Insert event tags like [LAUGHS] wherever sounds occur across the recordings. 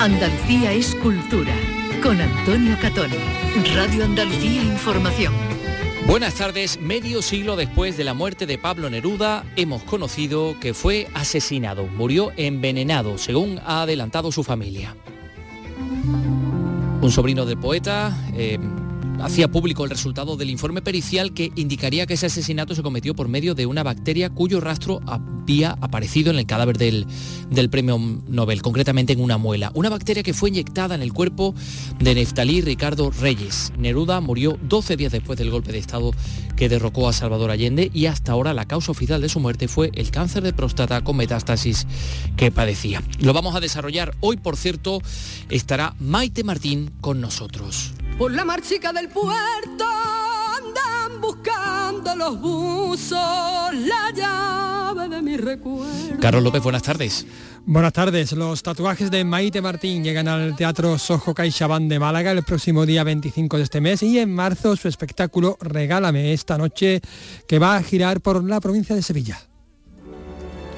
Andalucía es cultura. Con Antonio Catón. Radio Andalucía Información. Buenas tardes. Medio siglo después de la muerte de Pablo Neruda, hemos conocido que fue asesinado. Murió envenenado, según ha adelantado su familia. Un sobrino del poeta... Eh, hacía público el resultado del informe pericial que indicaría que ese asesinato se cometió por medio de una bacteria cuyo rastro había aparecido en el cadáver del, del premio Nobel, concretamente en una muela. Una bacteria que fue inyectada en el cuerpo de Neftalí Ricardo Reyes. Neruda murió 12 días después del golpe de Estado que derrocó a Salvador Allende y hasta ahora la causa oficial de su muerte fue el cáncer de próstata con metástasis que padecía. Lo vamos a desarrollar hoy, por cierto, estará Maite Martín con nosotros. Por la marchica del puerto andan buscando los buzos la llave de mi recuerdo. Carlos López, buenas tardes. Buenas tardes. Los tatuajes de Maite Martín llegan al Teatro Sojo CaixaBank de Málaga el próximo día 25 de este mes y en marzo su espectáculo Regálame esta noche que va a girar por la provincia de Sevilla.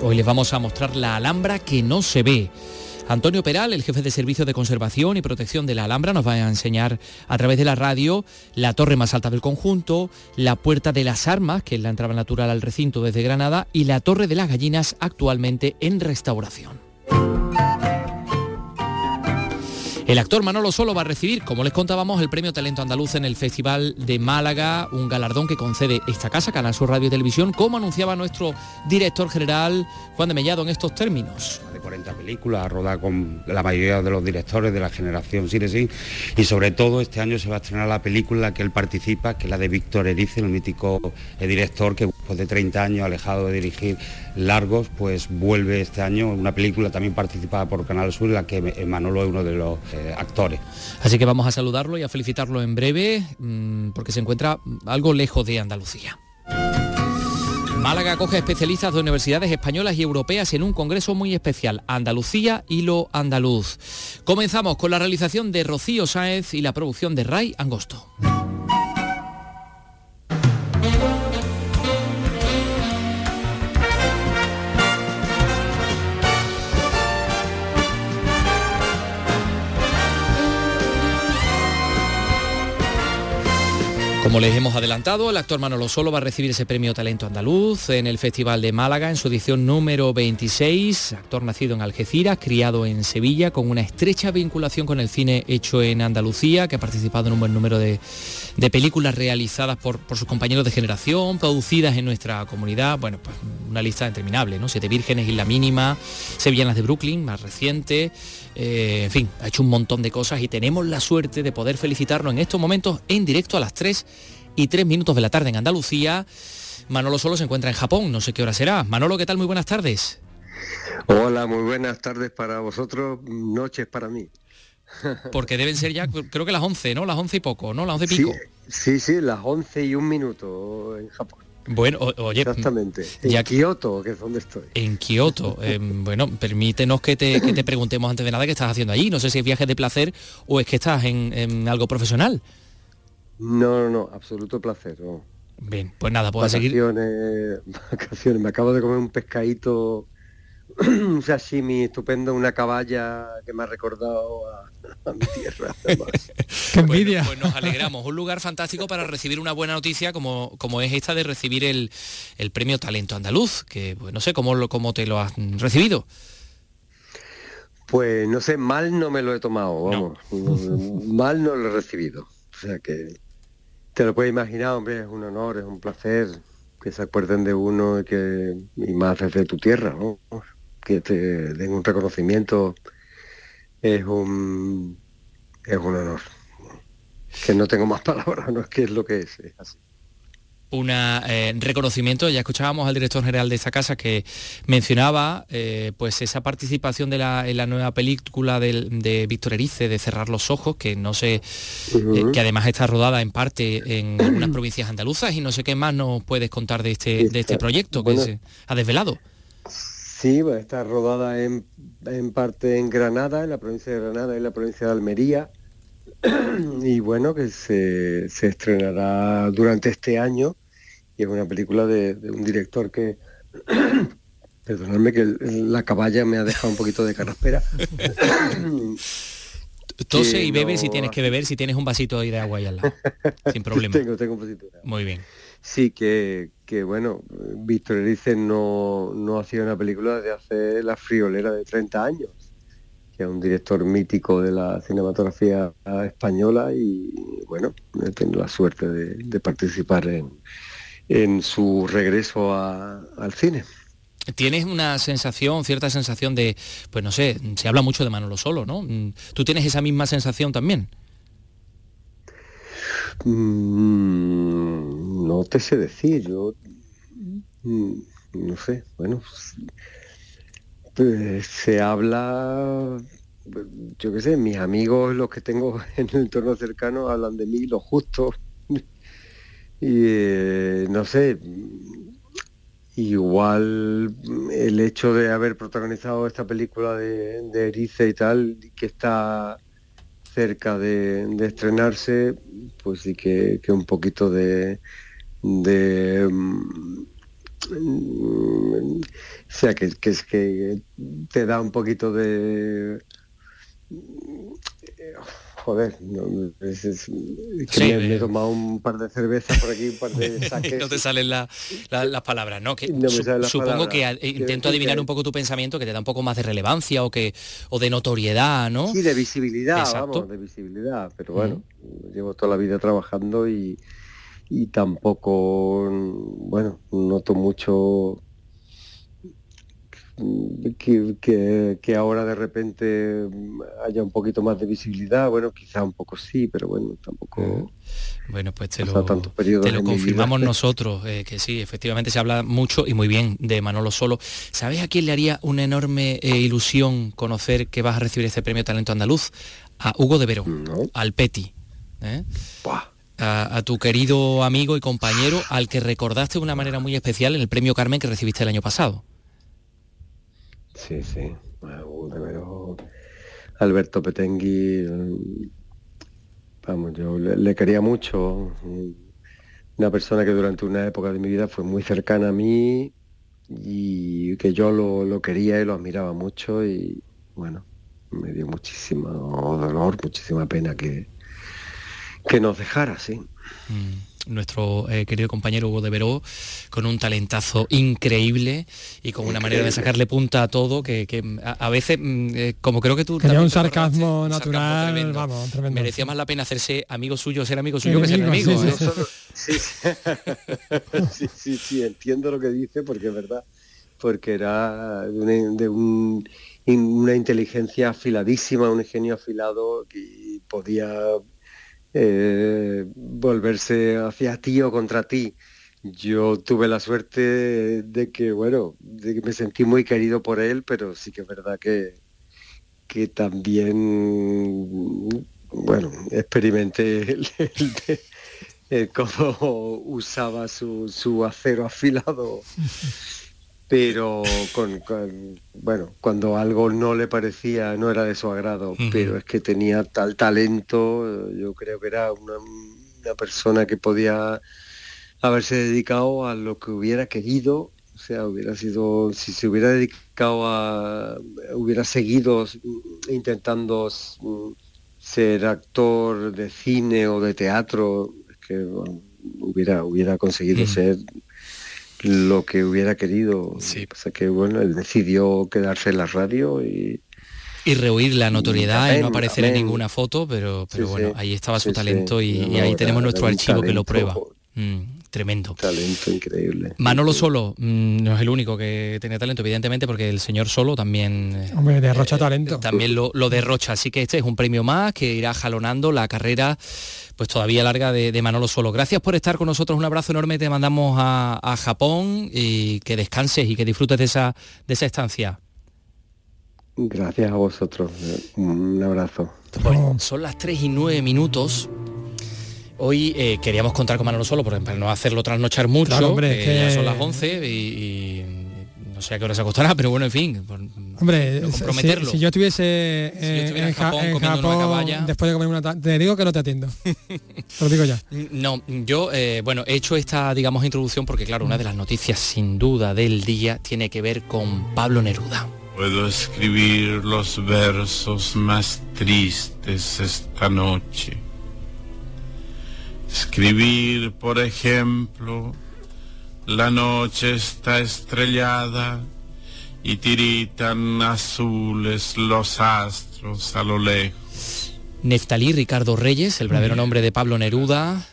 Hoy les vamos a mostrar la Alhambra que no se ve. Antonio Peral, el jefe de Servicio de Conservación y Protección de la Alhambra, nos va a enseñar a través de la radio la torre más alta del conjunto, la Puerta de las Armas, que es la entrada natural al recinto desde Granada, y la Torre de las Gallinas, actualmente en restauración. El actor Manolo Solo va a recibir, como les contábamos, el Premio Talento Andaluz en el Festival de Málaga, un galardón que concede esta casa, Canal Sur Radio y Televisión, como anunciaba nuestro director general Juan de Mellado en estos términos. De 40 películas, rodada con la mayoría de los directores de la generación Cine y sobre todo este año se va a estrenar la película que él participa, que es la de Víctor Erice, el mítico eh, director que después de 30 años alejado de dirigir largos, pues vuelve este año una película también participada por Canal Sur, en la que Manolo es uno de los eh, actores. Así que vamos a saludarlo y a felicitarlo en breve, mm, porque se encuentra algo lejos de Andalucía. Málaga acoge especialistas de universidades españolas y europeas en un congreso muy especial, Andalucía y lo andaluz. Comenzamos con la realización de Rocío Sáez y la producción de Ray Angosto. Como les hemos adelantado, el actor Manolo Solo va a recibir ese premio Talento Andaluz en el Festival de Málaga en su edición número 26. Actor nacido en Algeciras, criado en Sevilla, con una estrecha vinculación con el cine hecho en Andalucía, que ha participado en un buen número de, películas realizadas por, sus compañeros de generación, producidas en nuestra comunidad. Bueno, pues una lista interminable, ¿no? Siete Vírgenes, y la Mínima, Sevillanas de Brooklyn, más reciente. Eh, en fin, ha hecho un montón de cosas y tenemos la suerte de poder felicitarlo en estos momentos en directo a las 3 y 3 minutos de la tarde en Andalucía. Manolo solo se encuentra en Japón, no sé qué hora será. Manolo, ¿qué tal? Muy buenas tardes. Hola, muy buenas tardes para vosotros, noches para mí. [LAUGHS] Porque deben ser ya, creo que las 11, ¿no? Las 11 y poco, ¿no? Las 11 y pico. Sí, sí, las 11 y un minuto en Japón. Bueno, oye, exactamente. En Kioto, que es donde estoy. En Kioto. [LAUGHS] Em, bueno, permítenos que te, preguntemos antes de nada qué estás haciendo allí. No sé si es viaje de placer o es que estás en, algo profesional. No, no, no, absoluto placer. Bien, pues nada, puedo seguir. [LAUGHS] Vacaciones. Me acabo de comer un pescadito [CLEARS THROAT] un sashimi estupendo, una caballa que me ha recordado a, mi tierra. [LAUGHS] Qué envidia. pues nos alegramos. Un lugar fantástico para recibir una buena noticia como, como es esta de recibir el, premio Talento Andaluz, que pues, no sé cómo, cómo te lo has recibido. Pues no sé, mal no me lo he tomado, vamos. [LAUGHS] mal no lo he recibido. O sea que te lo puedes imaginar, hombre, es un honor, es un placer que se acuerden de uno y que y más desde tu tierra, ¿no? Que te den un reconocimiento es un es un honor. Que no tengo más [LAUGHS] palabras, no es que es lo que es, es así un eh, reconocimiento. Ya escuchábamos al director general de esta casa que mencionaba eh, pues esa participación de la, en la nueva película de, Víctor Erice, de Cerrar los Ojos, que no sé, eh, que además está rodada en parte en [CLEARS THROAT] algunas provincias andaluzas y no sé qué más nos puedes contar de este, de este proyecto que se ha desvelado. Sí, está rodada en, parte en Granada, en la provincia de Granada y en la provincia de Almería. [CLEARS THROAT] y bueno, que se, estrenará durante este año. Y es una película de, un director que, [CLEARS THROAT] Perdonadme que la caballa me ha dejado un poquito de caraspera. [LAUGHS] Tose y bebe si tienes que beber, si tienes un vasito de agua ahí al lado. Sin [LAUGHS] problema. tengo, tengo un vasito de agua. Muy bien. Sí, que, que bueno, Víctor Erice no, no hacía una película de hace la friolera de 30 años, que es un director mítico de la cinematografía española y bueno, he tenido la suerte de, participar en, en su regreso al cine. Tienes una sensación, cierta sensación de, pues no sé, se habla mucho de Manolo Solo, ¿no? ¿Tú tienes esa misma sensación también? Mm, no te sé decir, yo mm, no sé, bueno, pues, se habla, yo qué sé, mis amigos, los que tengo [LAUGHS] en el entorno cercano, hablan de mí, lo justo, y eh, no sé, igual el hecho de haber protagonizado esta película de, de Erice y tal, que está cerca de, estrenarse, pues sí que, un poquito de, de mm, o sea que, que, es que te da un poquito de joder, no, es, que me, he tomado un par de cervezas por aquí, un par de saques. [LAUGHS] no te salen las palabras, ¿no? Que supongo que intento adivinar un poco tu pensamiento, que te da un poco más de relevancia o que o de notoriedad, ¿no? Sí, de visibilidad, vamos, de visibilidad. Pero bueno, llevo toda la vida trabajando y, y tampoco, bueno, noto mucho que, que, ahora de repente haya un poquito más de visibilidad, bueno, quizá un poco sí, pero bueno, tampoco... Bueno, pues te lo, te lo confirmamos [LAUGHS] nosotros, eh, que sí, efectivamente se habla mucho y muy bien de Manolo Solo. ¿Sabes a quién le haría una enorme eh, ilusión conocer que vas a recibir este premio Talento Andaluz? A Hugo de Verón, al Peti. ¿eh? A, a, tu querido amigo y compañero al que recordaste de una manera muy especial en el premio Carmen que recibiste el año pasado. Sí, sí. Alberto Petengui, vamos, yo le, quería mucho. Una persona que durante una época de mi vida fue muy cercana a mí y que yo lo, quería y lo admiraba mucho y bueno, me dio muchísimo dolor, muchísima pena que, que nos dejara, sí. Mm nuestro eh, querido compañero Hugo de Veró, con un talentazo increíble y con una manera de sacarle punta a todo que, a, veces, mm, eh, como creo que tú... Tenía un sarcasmo natural, vamos, tremendo. Merecía más la pena hacerse amigo suyo, ser amigo suyo que ser enemigo. Sí, [LAUGHS] sí, sí. sí, entiendo lo que dice porque es verdad, porque era de, una inteligencia afiladísima, un ingenio afilado que podía eh, volverse hacia ti o contra ti. Yo tuve la suerte de que, bueno, de que me sentí muy querido por él, pero sí que es verdad que, que también, bueno, experimenté [LAUGHS] cómo usaba su, su acero afilado [LAUGHS] pero con, bueno cuando algo no le parecía no era de su agrado pero es que tenía tal talento yo creo que era una, persona que podía haberse dedicado a lo que hubiera querido o sea hubiera sido si se hubiera dedicado a hubiera seguido intentando ser actor de cine o de teatro es que hubiera hubiera conseguido ser lo que hubiera querido. Sí. Pasa que bueno, él decidió quedarse en la radio y y rehuir la notoriedad y no aparecer en ninguna foto, pero, pero bueno, ahí estaba su talento y, ahí tenemos nuestro archivo que lo prueba. Mm, tremendo. Talento increíble. Manolo Solo mm, no es el único que tenía talento, evidentemente, porque el señor Solo también... Eh, Hombre, derrocha talento. También lo, lo derrocha, así que este es un premio más que irá jalonando la carrera pues todavía larga de, Manolo Solo. Gracias por estar con nosotros, un abrazo enorme, te mandamos a, Japón y que descanses y que disfrutes de esa, de esa estancia. Gracias a vosotros, un abrazo. son las 3 y 9 minutos. Hoy eh, queríamos contar con Manolo Solo, para no hacerlo trasnochar mucho, que... ya son las 11 y no sé a qué hora se acostará, pero bueno, en fin, por, Hombre, no comprometerlo. Si, yo estuviese, Si yo estuviera eh, en Japón Ja- en comiendo una Japón, caballa. después de comer una te digo que no te atiendo. [LAUGHS] te lo digo ya. No, yo, eh, bueno, he hecho esta, digamos, introducción porque, claro, una de las noticias sin duda del día tiene que ver con Pablo Neruda. Puedo escribir los versos más tristes esta noche. Escribir, por ejemplo, la noche está estrellada y tiritan azules los astros a lo lejos. Neftalí Ricardo Reyes, el verdadero nombre de Pablo Neruda.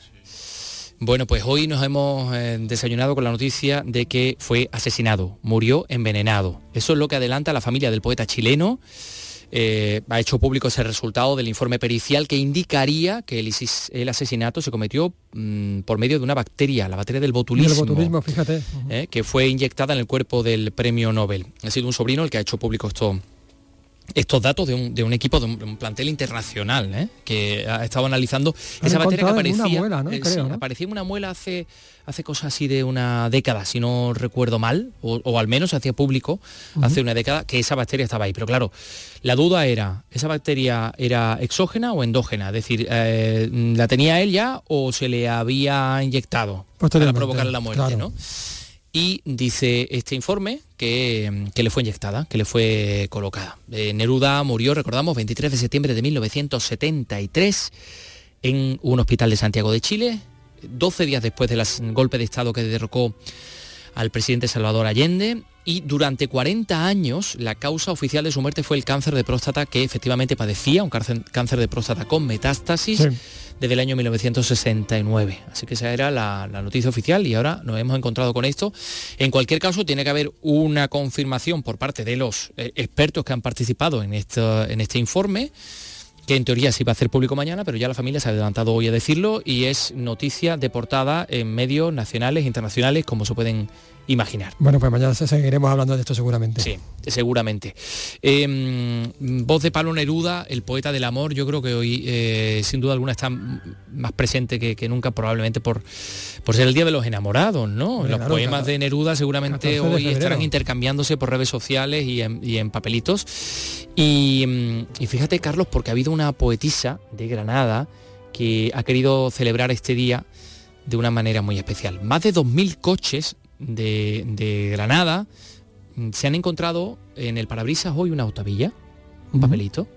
Bueno, pues hoy nos hemos eh, desayunado con la noticia de que fue asesinado, murió envenenado. Eso es lo que adelanta la familia del poeta chileno. Eh, ha hecho público ese resultado del informe pericial que indicaría que el, asesinato se cometió mm, por medio de una bacteria, la bacteria del el botulismo. botulismo, fíjate. ¿eh? que fue inyectada en el cuerpo del premio Nobel. Ha sido un sobrino el que ha hecho público esto, estos datos de un, de un equipo, de un, de un plantel internacional, ¿eh? que ha estado analizando Han esa bacteria que en una aparecía, muela, ¿no? eh, Creo, sí, ¿no? aparecía en una muela hace, hace cosas así de una década, si no recuerdo mal, o, o al menos se hacía público hace una década que esa bacteria estaba ahí. Pero claro, la duda era, ¿esa bacteria era exógena o endógena? Es decir, eh, ¿la tenía él ya o se le había inyectado para provocarle la muerte? claro. ¿no? Y dice este informe que, que le fue inyectada, que le fue colocada. Eh, Neruda murió, recordamos, 23 de septiembre de 1973 en un hospital de Santiago de Chile, 12 días después del golpe de Estado que derrocó al presidente Salvador Allende y durante 40 años la causa oficial de su muerte fue el cáncer de próstata que efectivamente padecía, un cáncer, de próstata con metástasis. Desde el año 1969. Así que esa era la, noticia oficial y ahora nos hemos encontrado con esto. En cualquier caso, tiene que haber una confirmación por parte de los eh, expertos que han participado en, en este informe que en teoría se iba a hacer público mañana, pero ya la familia se ha adelantado hoy a decirlo y es noticia de portada en medios nacionales e internacionales, como se pueden imaginar. Bueno, pues mañana se- seguiremos hablando de esto seguramente. Sí, seguramente. Eh, voz de Pablo Neruda, el poeta del amor, yo creo que hoy eh, sin duda alguna está más presente que, que nunca, probablemente por, por ser el Día de los Enamorados, ¿no? Los poemas de Neruda seguramente 14 de hoy estarán intercambiándose por redes sociales y en, y en papelitos. Y, mm, y fíjate, Carlos, porque ha habido una poetisa de Granada que ha querido celebrar este día de una manera muy especial. Más de 2.000 coches de, de Granada mm, se han encontrado en el parabrisas hoy una autovilla, un papelito.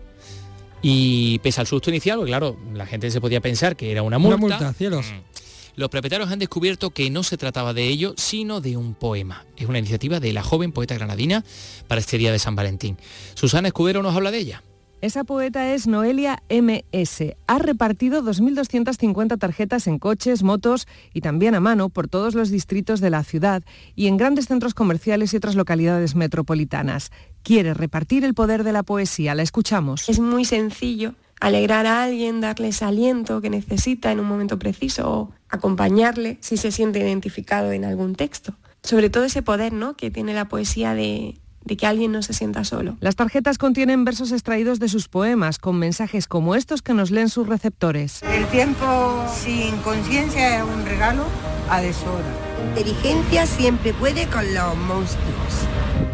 Y pese al susto inicial, porque claro, la gente se podía pensar que era una Una multa. multa, cielos. Mm. Los propietarios han descubierto que no se trataba de ello, sino de un poema. Es una iniciativa de la joven poeta granadina para este día de San Valentín. Susana Escudero nos habla de ella. Esa poeta es Noelia MS. Ha repartido 2.250 tarjetas en coches, motos y también a mano por todos los distritos de la ciudad y en grandes centros comerciales y otras localidades metropolitanas. Quiere repartir el poder de la poesía. La escuchamos. Es muy sencillo alegrar a alguien, darle ese aliento que necesita en un momento preciso o acompañarle si se siente identificado en algún texto. Sobre todo ese poder ¿no? que tiene la poesía de, de que alguien no se sienta solo. Las tarjetas contienen versos extraídos de sus poemas con mensajes como estos que nos leen sus receptores. El tiempo sin conciencia es un regalo a deshora. Inteligencia siempre puede con los monstruos.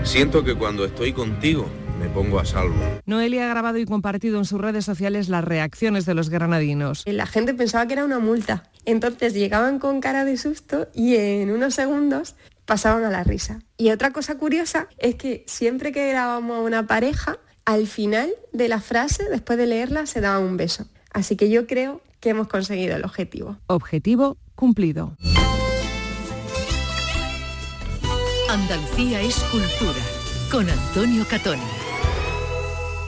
Siento que cuando estoy contigo me pongo a salvo. Noelia ha grabado y compartido en sus redes sociales las reacciones de los granadinos. La gente pensaba que era una multa. Entonces llegaban con cara de susto y en unos segundos pasaban a la risa. Y otra cosa curiosa es que siempre que grabamos a una pareja, al final de la frase, después de leerla, se daba un beso. Así que yo creo que hemos conseguido el objetivo. Objetivo cumplido. Andalucía es cultura. Con Antonio Catoni.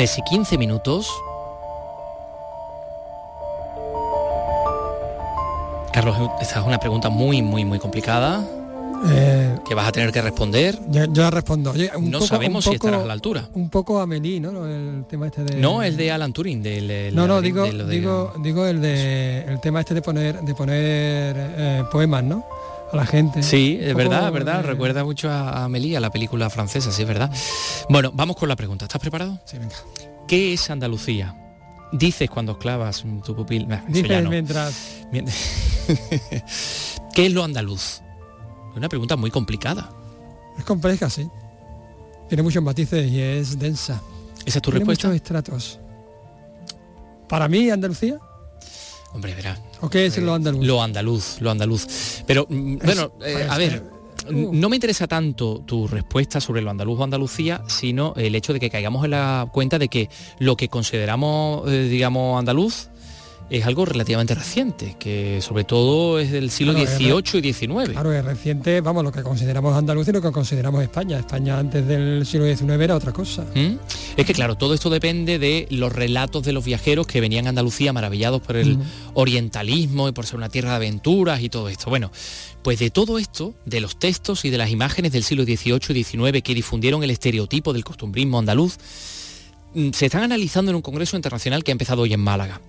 Tres y 15 minutos. Carlos, esta es una pregunta muy, muy, muy complicada. Eh, que vas a tener que responder. Yo, yo respondo. Un no poco- sabemos un si estarás a la altura. Un poco Amelie, ¿no? El tema este de... No, el de Alan Turing, del, No, no, digo, de de- digo, digo el de el tema este de poner de poner eh, poemas, ¿no? A la gente. Sí, es verdad, es verdad. Recuerda mucho a a la película francesa, sí, es verdad. Bueno, vamos con la pregunta. ¿Estás preparado? Sí, venga. ¿Qué es Andalucía? Dices cuando clavas tu pupil. Nah, eso Dice ya no. mientras Mien- [LAUGHS] ¿Qué es lo andaluz? Es una pregunta muy complicada. es compleja, sí. Tiene muchos matices y es densa. ¿Esa es tu Tiene respuesta? muchos estratos. Para mí, Andalucía, Hombre, verá. ¿o qué es lo andaluz? Lo andaluz, lo andaluz. Pero, mm, bueno, eh, a ver, eh, n- no me interesa tanto tu respuesta sobre lo andaluz o Andalucía, sino el hecho de que caigamos en la cuenta de que lo que consideramos, eh, digamos, andaluz es algo relativamente reciente, que sobre todo es del siglo Claro, XVIII y XIX. Claro, es reciente, vamos, lo que consideramos andaluz y lo que consideramos España. España antes del siglo XIX era otra cosa. ¿Mm? Es que claro, todo esto depende de los relatos de los viajeros que venían a Andalucía maravillados por el orientalismo y por ser una tierra de aventuras y todo esto. Bueno, pues de todo esto, de los textos y de las imágenes del siglo XVIII y XIX que difundieron el estereotipo del costumbrismo andaluz, mm, se están analizando en un congreso internacional que ha empezado hoy en Málaga.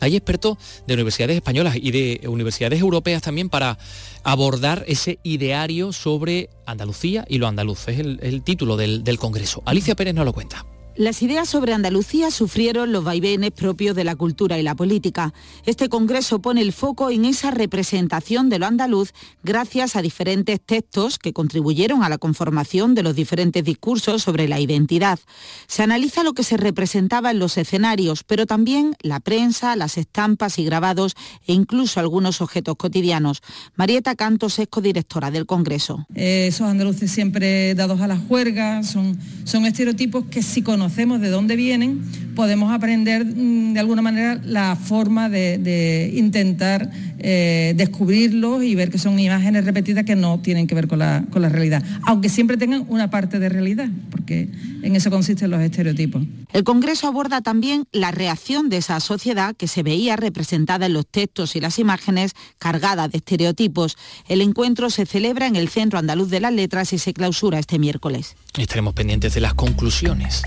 Hay expertos de universidades españolas y de universidades europeas también para abordar ese ideario sobre Andalucía y lo andaluz. Es el, título del, del congreso. Alicia Pérez nos lo cuenta. Las ideas sobre Andalucía sufrieron los vaivenes propios de la cultura y la política. Este congreso pone el foco en esa representación de lo andaluz gracias a diferentes textos que contribuyeron a la conformación de los diferentes discursos sobre la identidad. Se analiza lo que se representaba en los escenarios, pero también la prensa, las estampas y grabados e incluso algunos objetos cotidianos. Marieta Cantos es codirectora del congreso. Eh, esos andaluces siempre dados a la juerga, son, son estereotipos que si conocemos de dónde vienen, podemos aprender mm, de alguna manera la forma de, de intentar eh, descubrirlos y ver que son imágenes repetidas que no tienen que ver con la, con la realidad, aunque siempre tengan una parte de realidad, porque en eso consisten los estereotipos. El Congreso aborda también la reacción de esa sociedad que se veía representada en los textos y las imágenes cargada de estereotipos. El encuentro se celebra en el Centro Andaluz de las Letras y se clausura este miércoles. Estaremos pendientes de las conclusiones.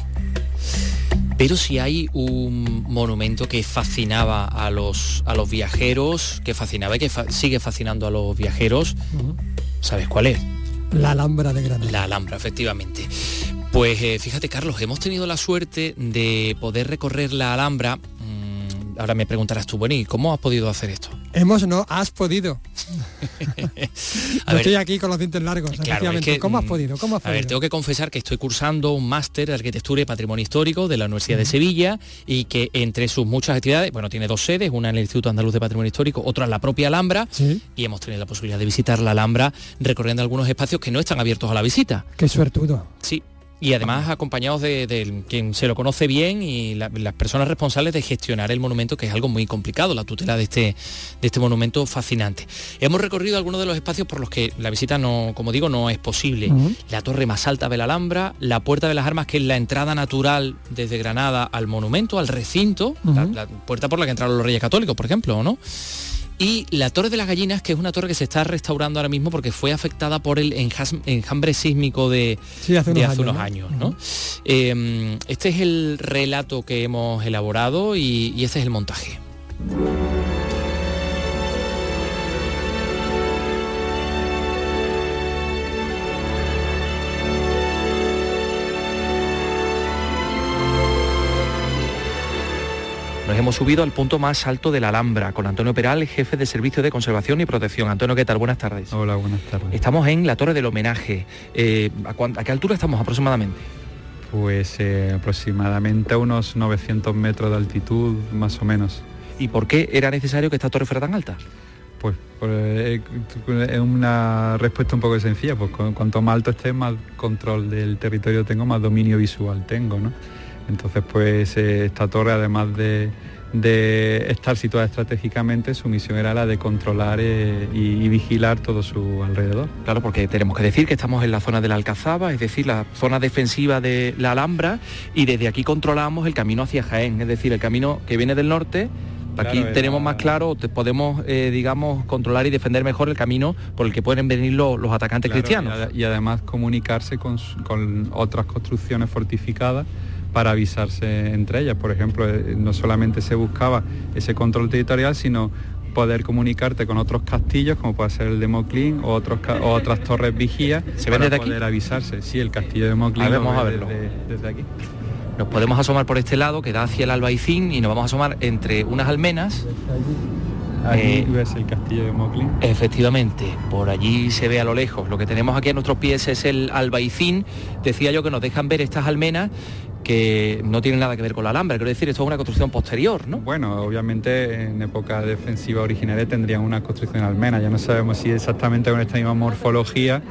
Pero si hay un monumento que fascinaba a los, a los viajeros, que fascinaba y que fa- sigue fascinando a los viajeros, ¿sabes cuál es? La Alhambra de Granada. La Alhambra, efectivamente. Pues eh, fíjate, Carlos, hemos tenido la suerte de poder recorrer la Alhambra. Ahora me preguntarás tú, bueno, ¿y cómo has podido hacer esto? Hemos, no, has podido. [LAUGHS] A Yo ver, estoy aquí con los dientes largos, Claro, efectivamente. es que, ¿Cómo has mm, podido? ¿Cómo has A ver, tengo que confesar que estoy cursando un máster de arquitectura y patrimonio histórico de la Universidad de Sevilla y que entre sus muchas actividades, bueno, tiene dos sedes, una en el Instituto Andaluz de Patrimonio Histórico, otra en la propia Alhambra, y hemos tenido la posibilidad de visitar la Alhambra recorriendo algunos espacios que no están abiertos a la visita. Qué suertudo. Sí. Y además acompañados de, de quien se lo conoce bien y la- las personas responsables de gestionar el monumento, que es algo muy complicado, la tutela de este, de este monumento fascinante. Hemos recorrido algunos de los espacios por los que la visita no, como digo, no es posible. La torre más alta de la Alhambra, la Puerta de las Armas, que es la entrada natural desde Granada al monumento, al recinto, la, la puerta por la que entraron los reyes católicos, por ejemplo, ¿o ¿no? Y la Torre de las Gallinas, que es una torre que se está restaurando ahora mismo porque fue afectada por el enjambre sísmico de, Sí, hace de unos años. Eh, este es el relato que hemos elaborado y, y este es el montaje. Hemos subido al punto más alto de la Alhambra con Antonio Peral, jefe de Servicio de Conservación y Protección. Antonio, ¿qué tal? Buenas tardes. Hola, buenas tardes. Estamos en la Torre del Homenaje. Eh, ¿a, a qué altura estamos aproximadamente? Pues eh, aproximadamente a unos 900 metros de altitud, más o menos. ¿Y por qué era necesario que esta torre fuera tan alta? Pues, pues, eh, es una respuesta un poco sencilla, pues cu- cuanto más alto esté, más control del territorio tengo, más dominio visual tengo, ¿no? Entonces, pues esta torre, además de, de estar situada estratégicamente, su misión era la de controlar eh, y, y vigilar todo su alrededor. Claro, porque tenemos que decir que estamos en la zona de la Alcazaba, es decir, la zona defensiva de la Alhambra, y desde aquí controlamos el camino hacia Jaén, es decir, el camino que viene del norte Aquí tenemos más claro, podemos, eh, digamos, controlar y defender mejor el camino por el que pueden venir los, atacantes cristianos. Y, además comunicarse con, con otras construcciones fortificadas para avisarse entre ellas. Por ejemplo, eh, no solamente se buscaba ese control territorial, sino poder comunicarte con otros castillos, como puede ser el de Moclín o, otros, otras torres vigías, [LAUGHS] ¿Se para desde poder avisarse. Sí, el castillo de Moclín vamos a verlo. Desde, aquí. Nos podemos asomar por este lado, que da hacia el Albaicín, y nos vamos a asomar entre unas almenas. Allí eh, ves el castillo de Moclín. Efectivamente, por allí se ve a lo lejos. Lo que tenemos aquí a nuestros pies es el Albaicín. Decía yo que nos dejan ver estas almenas que no tiene nada que ver con la Alhambra, quiero decir, esto es una construcción posterior, ¿no? Bueno, obviamente en época defensiva originales tendrían una construcción almena, ya no sabemos si exactamente con esta misma morfología,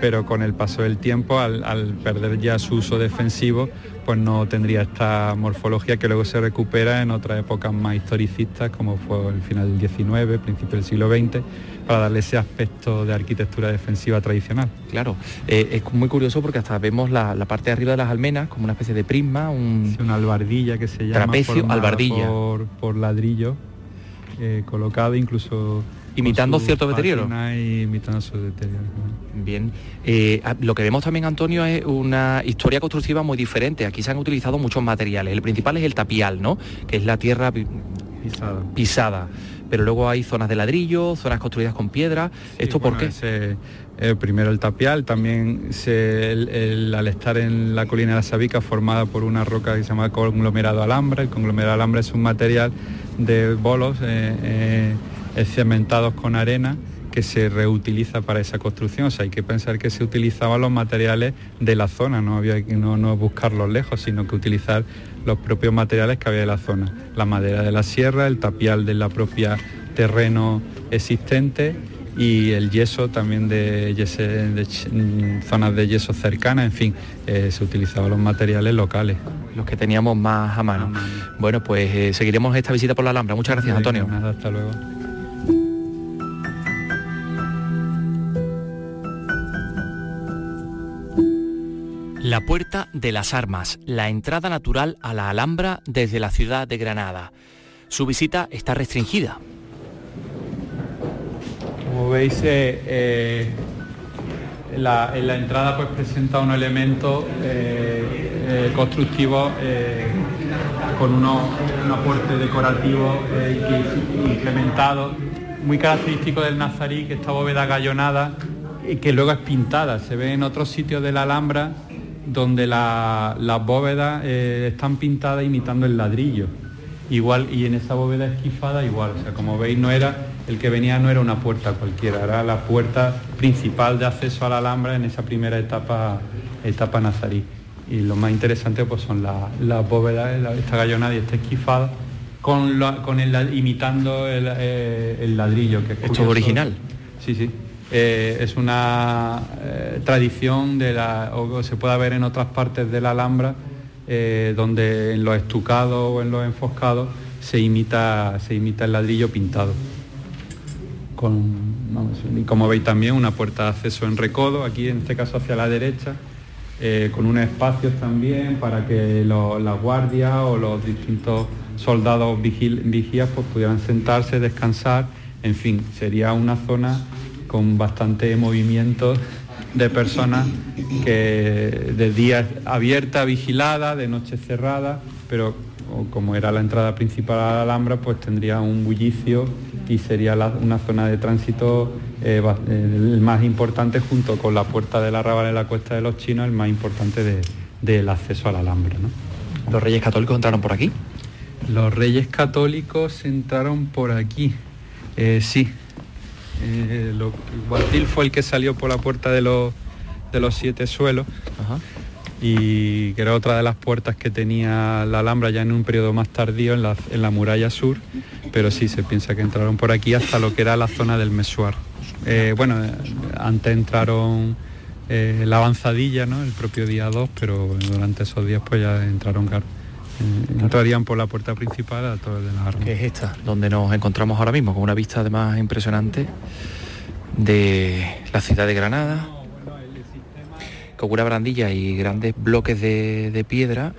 pero con el paso del tiempo, al, al perder ya su uso defensivo, pues no tendría esta morfología que luego se recupera en otras épocas más historicistas, como fue el final del XIX, principio del siglo XX, para darle ese aspecto de arquitectura defensiva tradicional. Claro, eh, es muy curioso porque hasta vemos la, parte de arriba de las almenas como una especie de prisma, un... una albardilla que se llama... Trapecio, albardilla. Por, por ladrillo eh, colocado incluso imitando cierto deterioro. Imitando su deterioro. Bien. Eh, lo que vemos también, Antonio, es una historia constructiva muy diferente. Aquí se han utilizado muchos materiales. El principal es el tapial, ¿no? Que es la tierra pisada. pisada pero luego hay zonas de ladrillo, zonas construidas con piedra. ¿Esto por qué? Eh, primero el tapial, también al estar en la colina de la Sabica formada por una roca que se llama conglomerado alhambra, el conglomerado alhambra es un material de bolos eh, cementados con arena que se reutiliza para esa construcción. O sea, hay que pensar que se utilizaban los materiales de la zona, no había que no, no buscarlos lejos, sino que utilizar los propios materiales que había de la zona. La madera de la sierra, el tapial de la propia terreno existente y el yeso también de, zonas de yeso cercanas, en fin, eh, se utilizaban los materiales locales. Los que teníamos más a mano. Bueno, pues eh, seguiremos esta visita por la Alhambra. Muchas gracias, Antonio. Nada, hasta luego. La Puerta de las Armas, la entrada natural a la Alhambra desde la ciudad de Granada. Su visita está restringida. Como veis, eh, eh, en, la, entrada pues presenta un elemento eh, constructivo con uno, un aporte decorativo implementado, muy característico del nazarí, que esta bóveda gallonada que luego es pintada. Se ve en otros sitios de la Alhambra donde las bóvedas eh, están pintadas imitando el ladrillo. Igual, y en esa bóveda esquifada igual, o sea, como veis no era, el que venía no era una puerta cualquiera, era la puerta principal de acceso a la Alhambra en esa primera etapa, etapa nazarí. Y lo más interesante pues son las bóvedas, esta gallonada y esta esquifada, con, con el, imitando el, eh, ladrillo. Que es Esto es original. Sí, sí. Eh, es una eh, tradición de la, o se puede ver en otras partes de la Alhambra, eh, donde en los estucados o en los enfoscados se imita, se imita el ladrillo pintado. y como veis también una puerta de acceso en recodo, aquí en este caso hacia la derecha, con unos espacios también para que la guardia o los distintos soldados vigías pues, pudieran sentarse, descansar, en fin, sería una zona con bastante movimiento de personas que de día abierta, vigilada, de noche cerrada, pero como era la entrada principal a la Alhambra, pues tendría un bullicio y sería una zona de tránsito eh, eh, el más importante junto con la puerta de la Rábal en la Cuesta de los Chinos, el más importante del acceso a la Alhambra. ¿Los reyes católicos entraron por aquí? Los reyes católicos entraron por aquí, eh, sí, eh, Guatil fue el que salió por la puerta de los, de los siete suelos y que era otra de las puertas que tenía la Alhambra ya en un periodo más tardío en la, en la muralla sur, pero sí se piensa que entraron por aquí hasta lo que era la zona del Mesuar. Eh, bueno, antes entraron eh, la avanzadilla, ¿no? el propio día 2, pero durante esos días pues ya entraron entrarían por la puerta principal a Torre de la Que es esta, donde nos encontramos ahora mismo, con una vista además impresionante de la ciudad de Granada, con una barandilla y grandes bloques de, piedra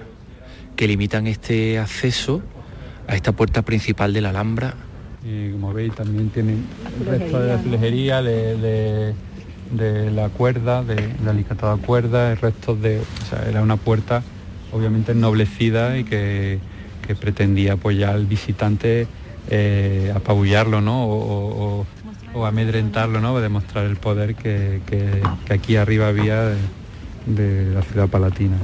que limitan este acceso a esta puerta principal de la Alhambra. Y como veis también tienen restos de azulejería, de, de, la cuerda, de, la alicatada cuerda, restos de... O sea, era una puerta obviamente ennoblecida y que, pretendía apoyar al visitante eh, apabullarlo ¿no? o, amedrentarlo, ¿no? demostrar el poder que, aquí arriba había de la ciudad palatina.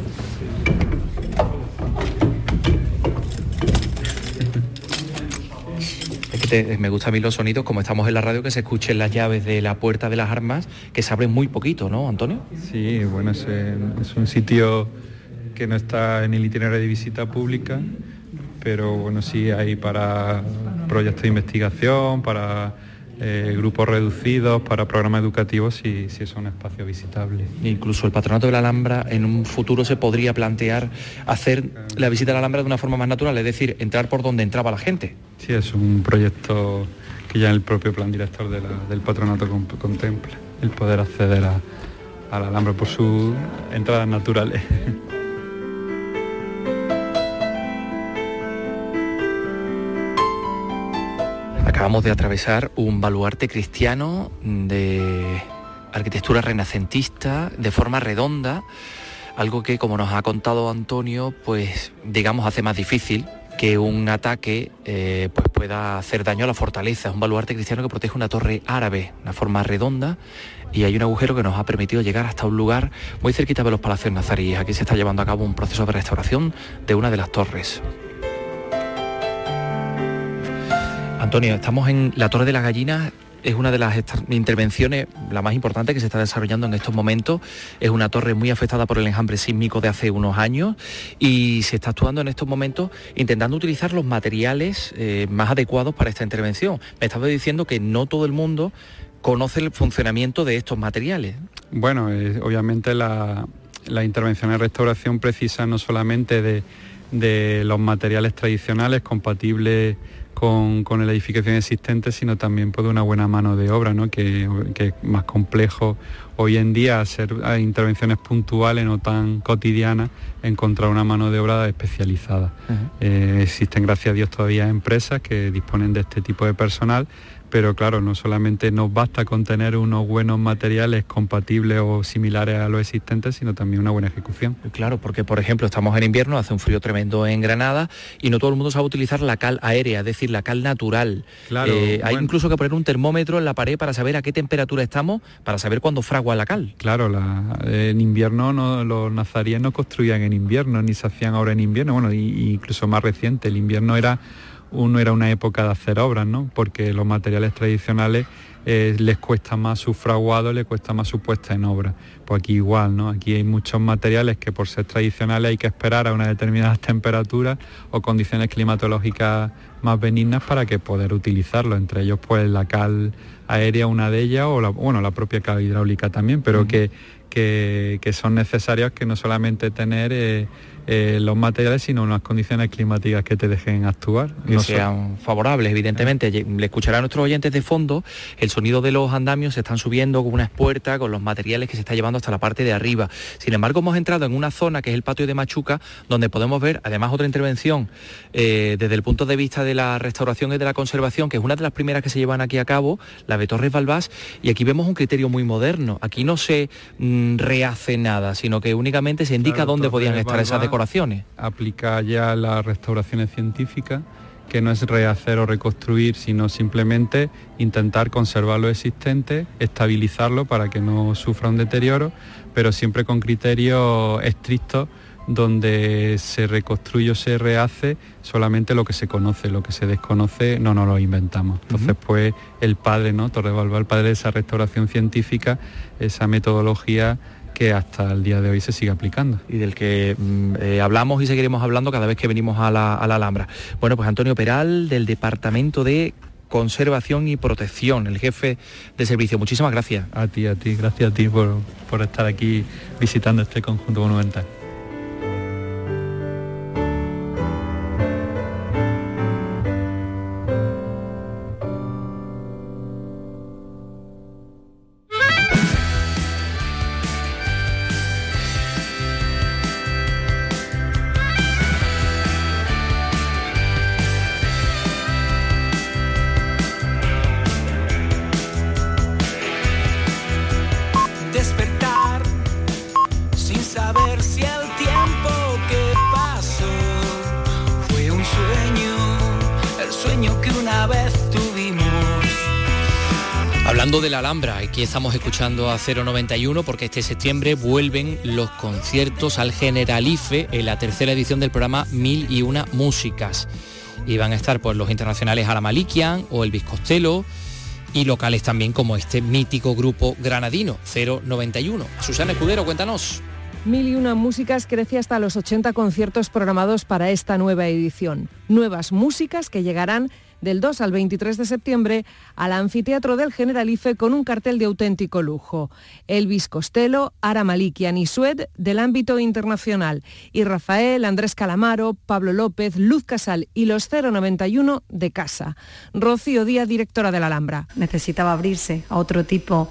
me gustan a mí los sonidos, como estamos en la radio, que se escuchen las llaves de la puerta de las armas, que se abren muy poquito, ¿no, Antonio? Sí, bueno, es, es un sitio que no está en el itinerario de visita pública, pero bueno, sí hay para proyectos de investigación, para eh, grupos reducidos, para programas educativos, si, si es un espacio visitable. Incluso el Patronato de la Alhambra en un futuro se podría plantear hacer la visita a la Alhambra de una forma más natural, es decir, entrar por donde entraba la gente. Sí, es un proyecto que ya el propio plan director del patronato contempla, el poder acceder a, a la Alhambra por sus entradas naturales. [LAUGHS] Acabamos de atravesar un baluarte cristiano de arquitectura renacentista, de forma redonda, algo que, como nos ha contado Antonio, pues digamos hace más difícil que un ataque eh, pues pueda hacer daño a la fortaleza. Es un baluarte cristiano que protege una torre árabe, una forma redonda, y hay un agujero que nos ha permitido llegar hasta un lugar muy cerquita de los palacios nazaríes. Aquí se está llevando a cabo un proceso de restauración de una de las torres. Antonio, estamos en la Torre de las Gallinas, es una de las intervenciones, la más importante que se está desarrollando en estos momentos. Es una torre muy afectada por el enjambre sísmico de hace unos años y se está actuando en estos momentos intentando utilizar los materiales eh, más adecuados para esta intervención. Me estaba diciendo que no todo el mundo conoce el funcionamiento de estos materiales. Bueno, obviamente la, intervención en restauración precisa no solamente de, de los materiales tradicionales compatibles con, la edificación existente, sino también por una buena mano de obra, ¿no? que, es más complejo hoy en día hacer intervenciones puntuales, no tan cotidianas, encontrar una mano de obra especializada. Eh, existen, gracias a Dios, todavía empresas que disponen de este tipo de personal pero claro, no solamente nos basta con tener unos buenos materiales compatibles o similares a los existentes, sino también una buena ejecución. Claro, porque por ejemplo estamos en invierno, hace un frío tremendo en Granada y no todo el mundo sabe utilizar la cal aérea, es decir, la cal natural. Claro, eh, hay incluso que poner un termómetro en la pared para saber a qué temperatura estamos, para saber cuándo fragua la cal. Claro, en invierno los nazaríes no construían en invierno, ni se hacían ahora en invierno, bueno, incluso más reciente, el invierno era uno era una época de hacer obras, ¿no? Porque los materiales tradicionales eh, les cuesta más su fraguado, les cuesta más su puesta en obra. Pues aquí igual, ¿no? Aquí hay muchos materiales que por ser tradicionales hay que esperar a unas determinadas [LAUGHS] temperaturas o condiciones climatológicas más benignas para que poder utilizarlo. Entre ellos, pues la cal aérea, una de ellas, o la, bueno, la propia cal hidráulica también, pero que, que, son necesarias que no solamente tener eh, eh, los materiales, sino unas condiciones climáticas que te dejen actuar. Que sean favorables, evidentemente. Le escuchará a nuestros oyentes de fondo, el sonido de los andamios se están subiendo con una espuerta, con los materiales que se está llevando hasta la parte de arriba. Sin embargo, hemos entrado en una zona que es el patio de Machuca, donde podemos ver, además, otra intervención eh, desde el punto de vista de la restauración y de la conservación, que es una de las primeras que se llevan aquí a cabo, la de Torres Balbás, y aquí vemos un criterio muy moderno. Aquí no se mm, rehace nada, sino que únicamente se indica dónde podían estar esas decoraciones Aplica ya las restauraciones científicas, que no es rehacer o reconstruir, sino simplemente intentar conservar lo existente, estabilizarlo para que no sufra un deterioro, pero siempre con criterios estrictos donde se reconstruye o se rehace solamente lo que se conoce, lo que se desconoce no nos lo inventamos. Entonces, pues el padre, ¿no? Torre el padre de esa restauración científica, esa metodología que hasta el día de hoy se sigue aplicando. Y del que mm, eh, hablamos y seguiremos hablando cada vez que venimos a la, Alhambra. Bueno, pues Antonio Peral, del Departamento de Conservación y Protección, el jefe de servicio. Muchísimas gracias. A ti, a ti, gracias a ti por, por estar aquí visitando este conjunto monumental. Hablando de la Alhambra, aquí estamos escuchando a 091 porque este septiembre vuelven los conciertos al Generalife en la tercera edición del programa Mil y una Músicas. Y van a estar pues los internacionales Aramalikian o Elvis Costello y locales también como este mítico grupo granadino 091. Susana Escudero, cuéntanos. Mil y una músicas crece hasta los 80 conciertos programados para esta nueva edición. Nuevas músicas que llegarán del 2 al 23 de septiembre al anfiteatro del Generalife con un cartel de auténtico lujo. Elvis Costello, Ara Malikian y del ámbito internacional y Rafael, Andrés Calamaro, Pablo López, Luz Casal y los 091 de casa. Rocío Díaz, directora de la Alhambra. Necesitaba abrirse a otro tipo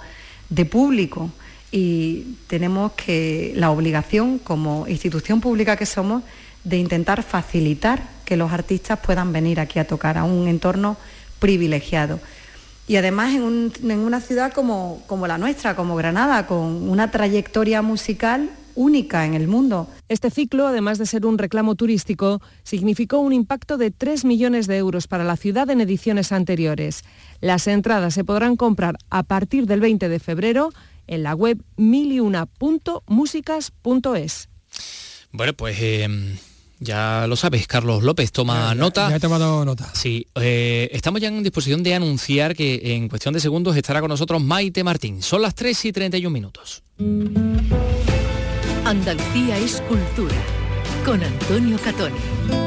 de público y tenemos que la obligación como institución pública que somos de intentar facilitar que los artistas puedan venir aquí a tocar a un entorno privilegiado. Y además en, una ciudad como, como la nuestra, como Granada, con una trayectoria musical única en el mundo. Este ciclo, además de ser un reclamo turístico, significó un impacto de 3 millones de euros para la ciudad en ediciones anteriores. Las entradas se podrán comprar a partir del 20 de febrero en la web miliuna.musicas.es. Bueno, pues em, ya lo sabes, Carlos López toma nota. Ya he tomado nota. Sí, eh, estamos ya en disposición de anunciar que en cuestión de segundos estará con nosotros Maite Martín. Son las 3 y 31 minutos. Andalucía es cultura, con Antonio Catoni.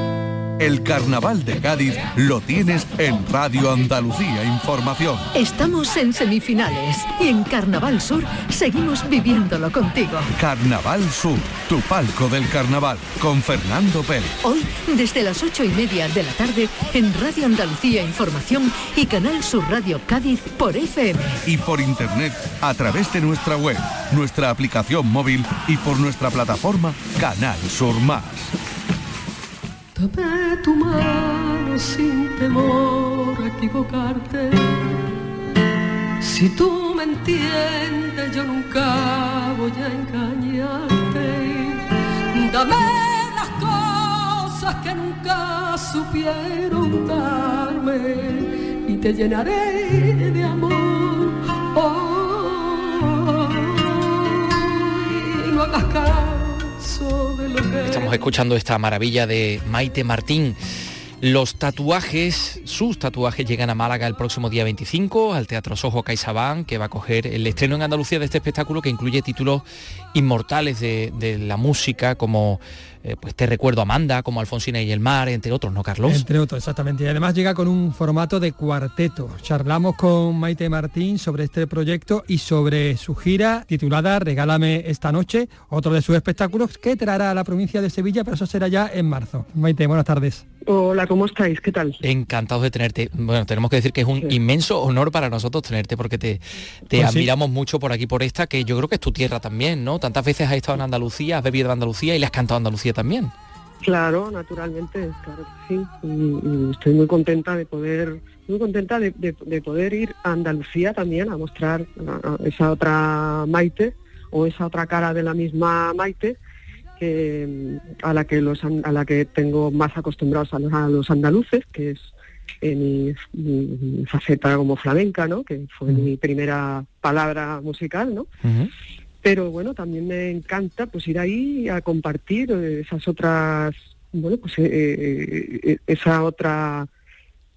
El carnaval de Cádiz lo tienes en Radio Andalucía Información. Estamos en semifinales y en Carnaval Sur seguimos viviéndolo contigo. Carnaval Sur, tu palco del carnaval, con Fernando Pérez. Hoy, desde las ocho y media de la tarde, en Radio Andalucía Información y Canal Sur Radio Cádiz por FM. Y por internet a través de nuestra web, nuestra aplicación móvil y por nuestra plataforma Canal Sur Más. Dame tu mano sin temor a equivocarte. Si tú me entiendes, yo nunca voy a engañarte. Dame las cosas que nunca supieron darme y te llenaré de amor. Oh, y no hagas Estamos escuchando esta maravilla de Maite Martín. Los tatuajes, sus tatuajes llegan a Málaga el próximo día 25 al Teatro Sojo CaixaBank, que va a coger el estreno en Andalucía de este espectáculo que incluye títulos inmortales de, la música como eh, pues te recuerdo Amanda, como Alfonsina y el mar, entre otros, ¿no, Carlos? Entre otros, exactamente. Y además llega con un formato de cuarteto. Charlamos con Maite Martín sobre este proyecto y sobre su gira titulada Regálame esta noche, otro de sus espectáculos que traerá a la provincia de Sevilla, pero eso será ya en marzo. Maite, buenas tardes. Hola, ¿cómo estáis? ¿Qué tal? Encantados de tenerte. Bueno, tenemos que decir que es un inmenso honor para nosotros tenerte porque te, te pues admiramos mucho por aquí, por esta, que yo creo que es tu tierra también, ¿no? Tantas veces has estado en Andalucía, has bebido de Andalucía y le has cantado Andalucía también. Claro, naturalmente, claro que sí. Y, estoy muy contenta de poder, muy contenta de, poder ir a Andalucía también a mostrar esa otra Maite o esa otra cara de la misma Maite a la que los a la que tengo más acostumbrados a los, andaluces, que es en mi, faceta como flamenca, ¿no? Que fue mi primera palabra musical, ¿no? pero bueno, también me encanta pues ir ahí a compartir esas otras, bueno, pues eh, eh, esa otra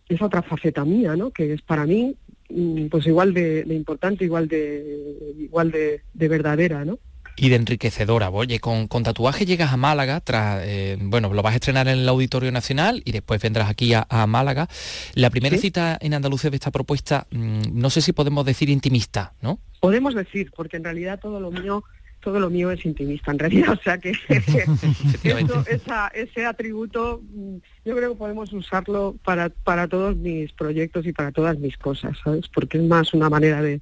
esa otra faceta mía, ¿no? Que es para mí mm, pues igual de, importante, igual de igual de, verdadera, ¿no? Y de enriquecedora. Oye, con, tatuaje llegas a Málaga, tras, eh, bueno, lo vas a estrenar en el Auditorio Nacional y después vendrás aquí a, Málaga. La primera cita en Andalucía de esta propuesta, mm, no sé si podemos decir intimista, ¿no? podemos decir, porque en realidad todo lo mío todo lo mío es intimista en realidad, [LAUGHS] o sea que [LAUGHS] ese atributo mm, yo creo que podemos usarlo para, para todos mis proyectos y para todas mis cosas, ¿sabes? Porque es más una manera de,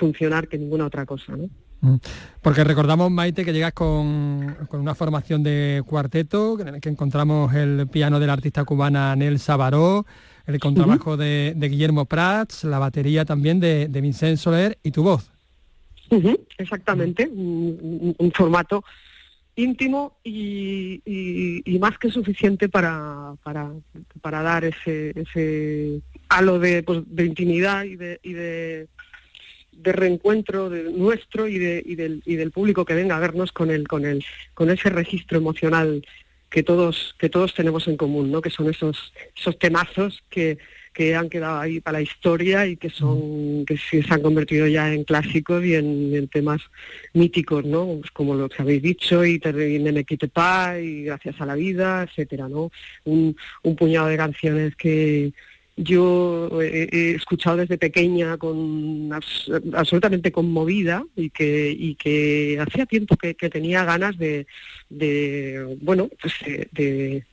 funcionar que ninguna otra cosa, ¿no? Mm. Porque recordamos, Maite, que llegas con, una formación de cuarteto, en el que encontramos el piano de la artista cubana Nel Sabaró, el contrabajo de, Guillermo Prats, la batería también de, de Vincent Soler y tu voz. Exactamente, un, un- un formato íntimo y, y- y más que suficiente para, para, para dar ese, ese halo de, pues, de intimidad y de, y de, de reencuentro de nuestro y, de, y, del, y del público que venga a vernos con el, con el, con ese registro emocional que todos, que todos tenemos en común, ¿no? que son esos, esos temazos que, que han quedado ahí para la historia y que son que sí se han convertido ya en clásicos y en, en temas míticos, ¿no? Pues como lo que habéis dicho y Nene Pa y Gracias a la vida, etcétera, ¿no? Un, un puñado de canciones que yo he, he escuchado desde pequeña con abs- absolutamente conmovida y que y que hacía tiempo que, tenía ganas de, bueno pues de,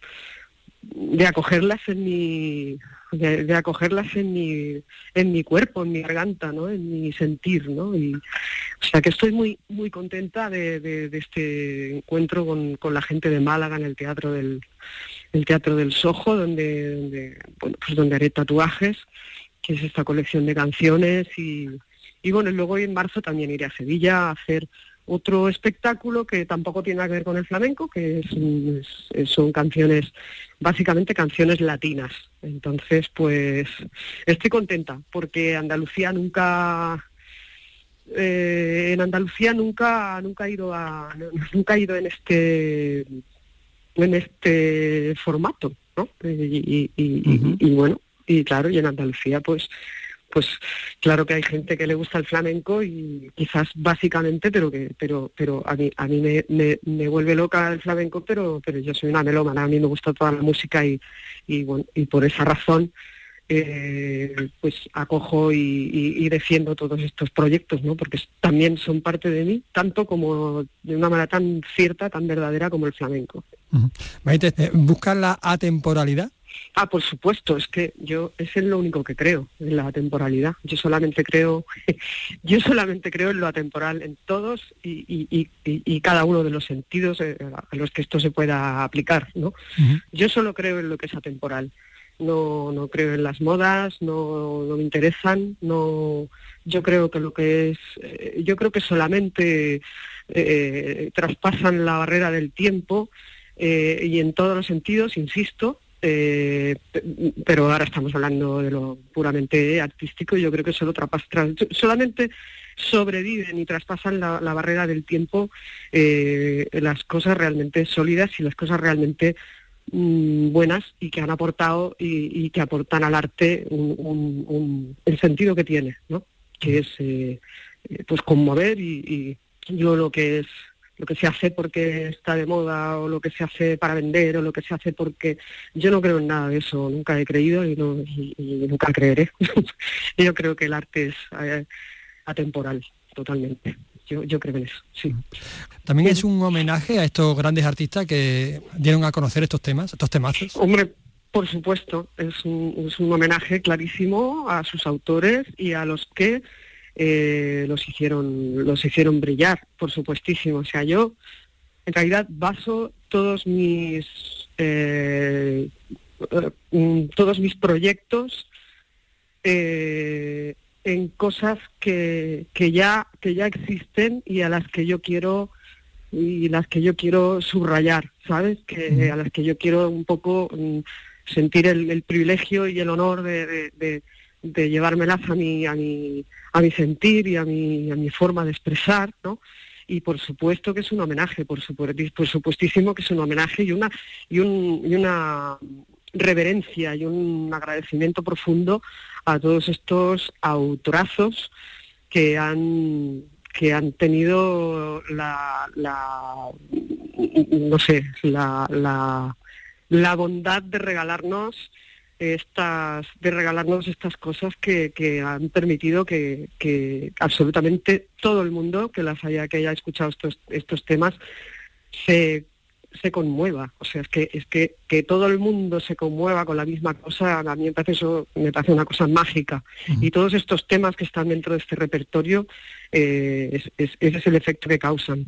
de acogerlas en mi de, acogerlas en mi en mi cuerpo en mi garganta no en mi sentir no y o sea que estoy muy muy contenta de este encuentro con, con la gente de Málaga en el teatro del el teatro del Sojo donde, donde bueno pues donde haré tatuajes que es esta colección de canciones y, y bueno luego en marzo también iré a Sevilla a hacer otro espectáculo que tampoco tiene nada que ver con el flamenco, que es son canciones, básicamente canciones latinas. Entonces, pues estoy contenta porque Andalucía nunca, eh, en Andalucía nunca, nunca ido a, nunca ido en este, en este formato, ¿no? Y, y- y- y bueno, y claro, y en Andalucía, pues pues claro que hay gente que le gusta el flamenco y quizás básicamente pero que pero pero a mí a mí me, me, me vuelve loca el flamenco pero pero yo soy una melómana a mí me gusta toda la música y y bueno y por esa razón eh, pues acojo y, y- y defiendo todos estos proyectos no porque también son parte de mí tanto como de una manera tan cierta tan verdadera como el flamenco Maite, eh, ¿buscas la atemporalidad? Ah, por supuesto, es que yo es en lo único que creo, en la temporalidad. Yo solamente creo, [LAUGHS] yo solamente creo en lo atemporal, en todos y, y- y- cada uno de los sentidos eh, a los que esto se pueda aplicar, ¿no? Yo solo creo en lo que es atemporal. No, no creo en las modas, no, no me interesan, no. Yo creo que lo que es, eh, yo creo que solamente eh, traspasan la barrera del tiempo eh, y en todos los sentidos, insisto. eh, pe- pero ahora estamos hablando de lo puramente artístico y yo creo que solo trapas- tras- solamente sobreviven y traspasan la, la barrera del tiempo eh, las cosas realmente sólidas y las cosas realmente mm, buenas y que han aportado y, y que aportan al arte un- un- un- el sentido que tiene, ¿no? Que es eh, eh, pues conmover y, y yo lo que es lo que se hace porque está de moda o lo que se hace para vender o lo que se hace porque yo no creo en nada de eso, nunca he creído y, no, y- y nunca creeré. [LAUGHS] yo creo que el arte es eh, atemporal, totalmente. Yo, yo creo en eso, sí. También es un homenaje a estos grandes artistas que dieron a conocer estos temas, estos temazos. Hombre, por supuesto, es un, es un homenaje clarísimo a sus autores y a los que eh, los hicieron los hicieron brillar, por supuestísimo. O sea, yo en realidad baso todos mis eh, eh, mm, todos mis proyectos eh, en cosas que, que ya que ya existen y a las que yo quiero y las que yo quiero subrayar, ¿sabes? Que a las que yo quiero un poco mm, sentir el, el privilegio y el honor de, de- de- de llevármelas a mi, a mi, a mi sentir y a mi, a mi forma de expresar, ¿no? Y por supuesto que es un homenaje, por, supu- por supuestísimo que es un homenaje y una, y, un, y una reverencia y un agradecimiento profundo a todos estos autorazos que han que han tenido la, la no sé la, la, la bondad de regalarnos estas de regalarnos estas cosas que, que han permitido que, que absolutamente todo el mundo que las haya que haya escuchado estos estos temas se se conmueva, o sea, es que es que, que todo el mundo se conmueva con la misma cosa, a mí me parece eso, me parece una cosa mágica. Y todos estos temas que están dentro de este repertorio, eh, es- es- ese es el efecto que causan.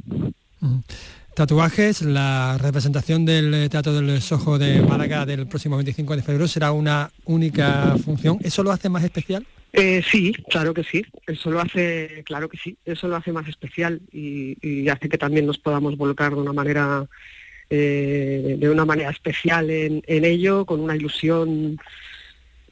Tatuajes, la representación del eh, Teatro del Sojo de Málaga del próximo 25 de febrero será una única función. ¿Eso lo hace más especial? Eh, sí, claro que sí. Eso lo hace, claro que sí. Eso lo hace más especial y, y hace que también nos podamos volcar de una manera, eh, de una manera especial en, en ello, con una ilusión,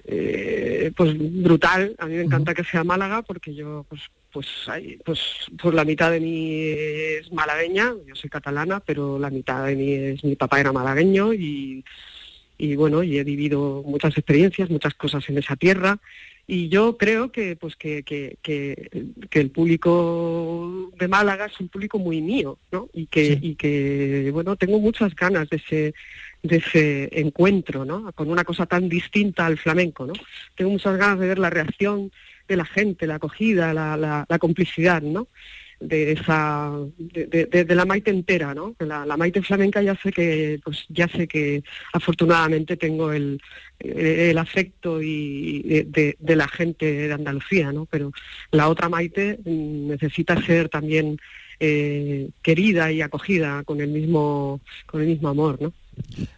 eh, pues brutal. A mí me encanta que sea Málaga porque yo, pues, pues, hay, pues, pues la mitad de mí es malagueña. Yo soy catalana, pero la mitad de mí es mi papá era malagueño y y bueno, y he vivido muchas experiencias, muchas cosas en esa tierra y yo creo que pues que, que, que, que el público de Málaga es un público muy mío, ¿no? Y que, y que bueno, tengo muchas ganas de ese de ese encuentro, ¿no? Con una cosa tan distinta al flamenco, ¿no? Tengo muchas ganas de ver la reacción la gente, la acogida, la, la, la complicidad, ¿no? de esa de, la maite entera no la, maite flamenca ya sé que pues ya sé que afortunadamente tengo el, el afecto y de, la gente de Andalucía no pero la otra maite necesita ser también eh, querida y acogida con el mismo con el mismo amor no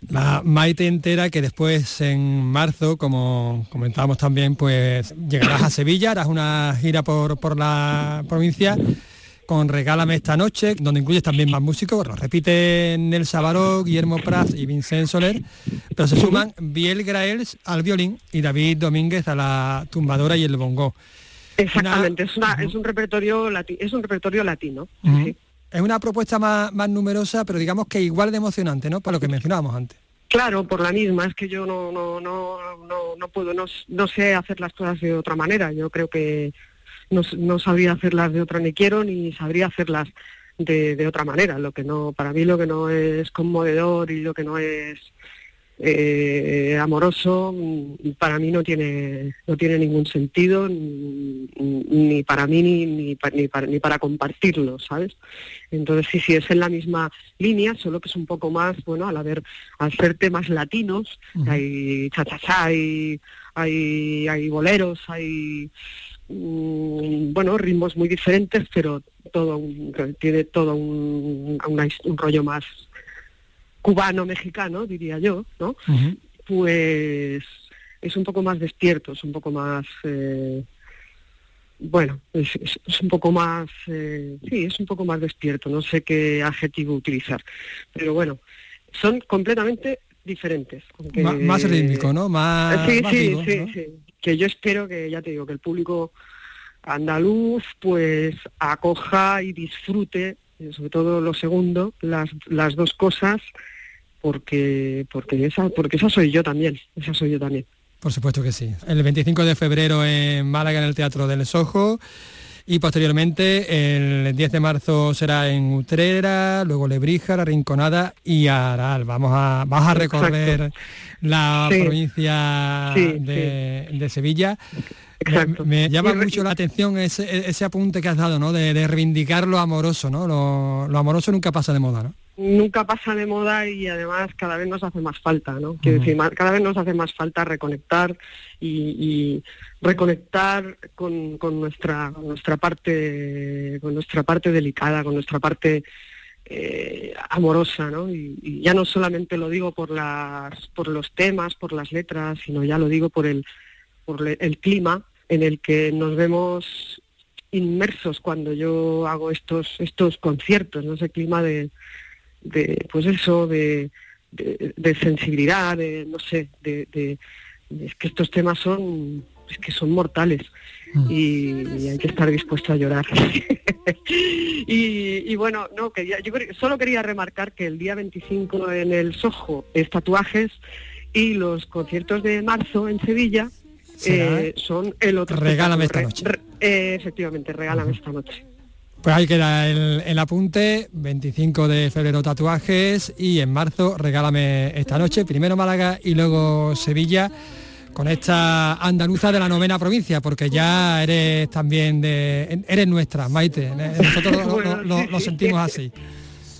la Maite entera que después en marzo, como comentábamos también, pues llegarás a Sevilla, harás una gira por, por la provincia con Regálame esta noche, donde incluyes también más músicos, lo repiten Nelsa Baró, Guillermo Prats y Vincent Soler, pero se suman Biel Graels al violín y David Domínguez a la tumbadora y el bongo. Exactamente, una... es, una, es, un repertorio lati es un repertorio latino. Uh -huh. sí. Es una propuesta más, más numerosa, pero digamos que igual de emocionante, ¿no? Para lo que mencionábamos antes. Claro, por la misma, es que yo no, no, no, no, puedo, no, no sé hacer las cosas de otra manera. Yo creo que no, no sabría hacerlas de otra ni quiero ni sabría hacerlas de, de, otra manera. Lo que no, para mí lo que no es conmovedor y lo que no es eh, amoroso, para mí no tiene, no tiene ningún sentido ni, ni para mí ni, ni, ni, para, ni para compartirlo, ¿sabes? Entonces sí, sí, es en la misma línea, solo que es un poco más, bueno, al haber, al ser temas latinos, uh -huh. hay cha-cha-cha, hay, hay, hay boleros, hay Mm, bueno, ritmos muy diferentes, pero todo un, tiene todo un, una, un rollo más cubano-mexicano, diría yo, ¿no? Uh -huh. Pues es un poco más despierto, es un poco más... Eh, bueno, es, es, es, un poco más, eh, sí, es un poco más despierto, no sé qué adjetivo utilizar, pero bueno, son completamente diferentes. Más rítmico, ¿no? Más, sí, más sí, vivo, sí, ¿no? sí, que yo espero que, ya te digo, que el público andaluz pues acoja y disfrute, sobre todo lo segundo, las, las dos cosas, porque, porque, esa, porque esa soy yo también, esa soy yo también. Por supuesto que sí. El 25 de febrero en Málaga, en el Teatro del Sojo, y posteriormente el 10 de marzo será en Utrera, luego Lebrija, La Rinconada y Aral. Vamos a, vamos a recorrer Exacto. la sí. provincia sí, de, sí. de, Sevilla. Exacto. Me, me llama mucho la atención ese, ese, apunte que has dado, ¿no? De, de reivindicar lo amoroso, ¿no? Lo, lo, amoroso nunca pasa de moda, ¿no? Nunca pasa de moda y además cada vez nos hace más falta, ¿no? Quiero uh -huh. decir, cada vez nos hace más falta reconectar y, y reconectar con, con, nuestra con nuestra parte con nuestra parte delicada, con nuestra parte eh, amorosa, ¿no? Y, y, ya no solamente lo digo por las por los temas, por las letras, sino ya lo digo por el por el clima en el que nos vemos inmersos cuando yo hago estos estos conciertos, ¿no? Ese clima de, de pues eso, de, de, de sensibilidad, de no sé, de, es que estos temas son es que son mortales mm. y, y, hay que estar dispuesto a llorar. [LAUGHS] y, y, bueno, no, quería, yo solo quería remarcar que el día 25 en el Soho es tatuajes y los conciertos de marzo en Sevilla eh, son el otro. Regálame esta noche. Re, eh, efectivamente, regálame uh -huh. esta noche. Pues ahí queda el, el, apunte, 25 de febrero tatuajes y en marzo regálame esta noche, primero Málaga y luego Sevilla con esta andaluza de la novena provincia, porque ya eres también de... eres nuestra, Maite, nosotros bueno, lo, lo, sí, lo, sentimos así.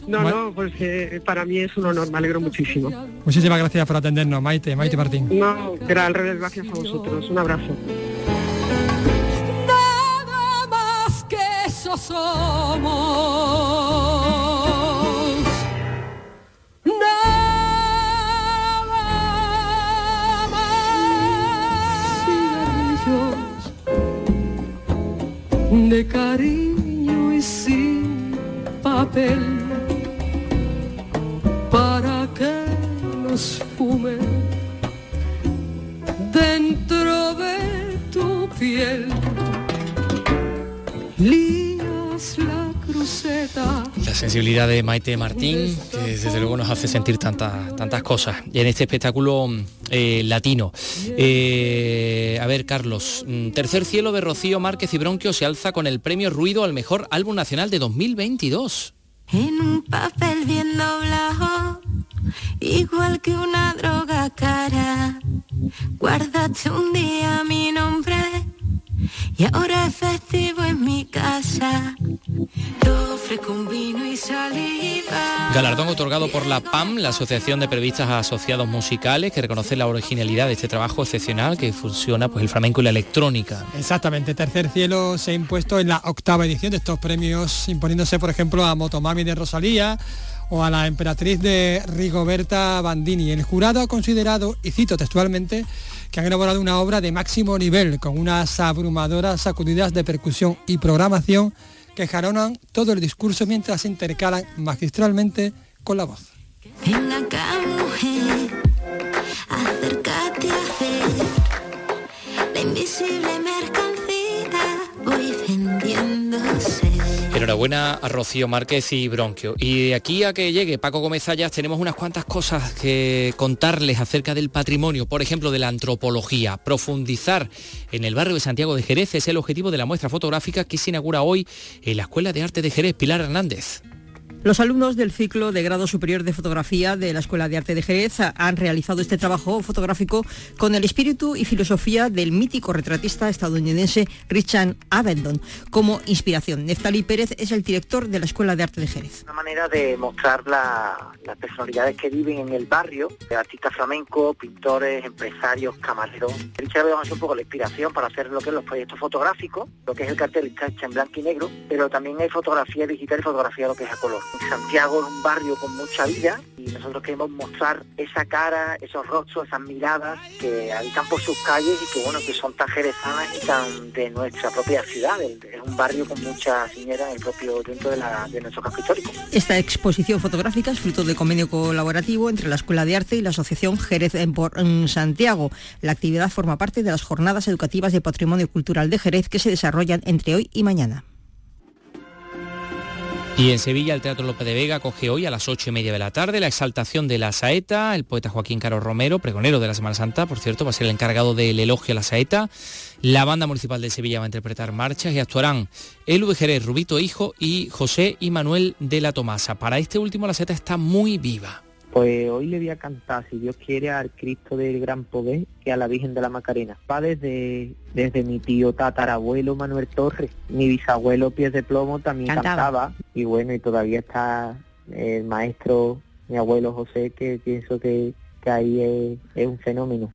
No, no, pues eh, para mí es un honor, me alegro muchísimo. Muchísimas gracias por atendernos, Maite, Maite Martín. No, al revés, gracias a vosotros, un abrazo. somos. Nada más. De cariño y sin papel. Para que nos fume dentro de tu piel. Sensibilidad de Maite Martín, que desde luego nos hace sentir tantas, tantas cosas. En este espectáculo eh, latino. Eh, a ver, Carlos, mm, Tercer Cielo de Rocío Márquez y Bronquio se alza con el premio Ruido al mejor álbum nacional de 2022. En un papel bien doblado, igual que una droga cara. Guardaste un día mi nombre y ahora es festivo en mi casa. Vino y saliva. Galardón otorgado por la PAM, la Asociación de Periodistas Asociados Musicales, que reconoce la originalidad de este trabajo excepcional que fusiona pues, el flamenco y la electrónica. Exactamente, Tercer Cielo se ha impuesto en la octava edición de estos premios, imponiéndose por ejemplo a Motomami de Rosalía o a la emperatriz de Rigoberta Bandini. El jurado ha considerado, y cito textualmente, que han elaborado una obra de máximo nivel, con unas abrumadoras sacudidas de percusión y programación que jaronan todo el discurso mientras se intercalan magistralmente con la voz. Ven acá, mujer, acércate a ver la invisible mercancía voy vendiéndose. Enhorabuena a Rocío Márquez y Bronquio. Y de aquí a que llegue Paco Gómez Ayas tenemos unas cuantas cosas que contarles acerca del patrimonio, por ejemplo, de la antropología. Profundizar en el barrio de Santiago de Jerez es el objetivo de la muestra fotográfica que se inaugura hoy en la Escuela de Arte de Jerez, Pilar Hernández. Los alumnos del ciclo de grado superior de fotografía de la Escuela de Arte de Jerez han realizado este trabajo fotográfico con el espíritu y filosofía del mítico retratista estadounidense Richard Avedon como inspiración. Neftali Pérez es el director de la Escuela de Arte de Jerez. Una manera de mostrar la- las personalidades que viven en el barrio, de artistas flamencos, pintores, empresarios, camareros. Richard Avedon es un poco la inspiración para hacer lo que es los proyectos fotográficos, lo que es el cartel está hecho en blanco y negro, pero también hay fotografía digital y fotografía lo que es a color. Santiago es un barrio con mucha vida y nosotros queremos mostrar esa cara, esos rostros, esas miradas que habitan por sus calles y que bueno, que son tan jerezanas y tan de nuestra propia ciudad. Es un barrio con mucha ciñera en el propio dentro de, la- de nuestro casco histórico. Esta exposición fotográfica es fruto de convenio colaborativo entre la Escuela de Arte y la Asociación Jerez en, en Santiago. La actividad forma parte de las jornadas educativas de patrimonio cultural de Jerez que se desarrollan entre hoy y mañana. Y en Sevilla el Teatro López de Vega coge hoy a las ocho y media de la tarde la exaltación de la saeta. El poeta Joaquín Caro Romero, pregonero de la Semana Santa, por cierto, va a ser el encargado del elogio a la saeta. La banda municipal de Sevilla va a interpretar marchas y actuarán Elu de Jerez, Rubito Hijo y José y Manuel de la Tomasa. Para este último la saeta está muy viva. Pues hoy le voy a cantar, si Dios quiere, al Cristo del Gran Poder y a la Virgen de la Macarena. Va desde, desde mi tío tatarabuelo Manuel Torres, mi bisabuelo Pies de Plomo también Cantaba. cantaba. Y bueno, y todavía está el maestro, mi abuelo José, que pienso que, que ahí es, es un fenómeno.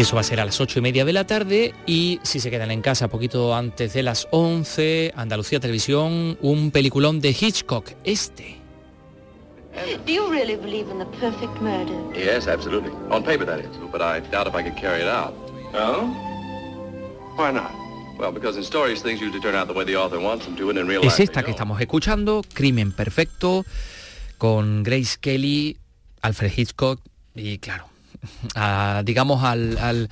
Eso va a ser a las ocho y media de la tarde y si se quedan en casa poquito antes de las 11, Andalucía Televisión, un peliculón de Hitchcock, este. Do you really believe in the perfect murder? Yes, absolutely. On paper, that is. But I doubt if I could carry it out. Oh? Why not? Well, because in stories, things usually turn out the way the author wants them to, and in real Es life, esta que estamos escuchando, Crimen Perfecto, con Grace Kelly, Alfred Hitchcock y claro, a, digamos al, al-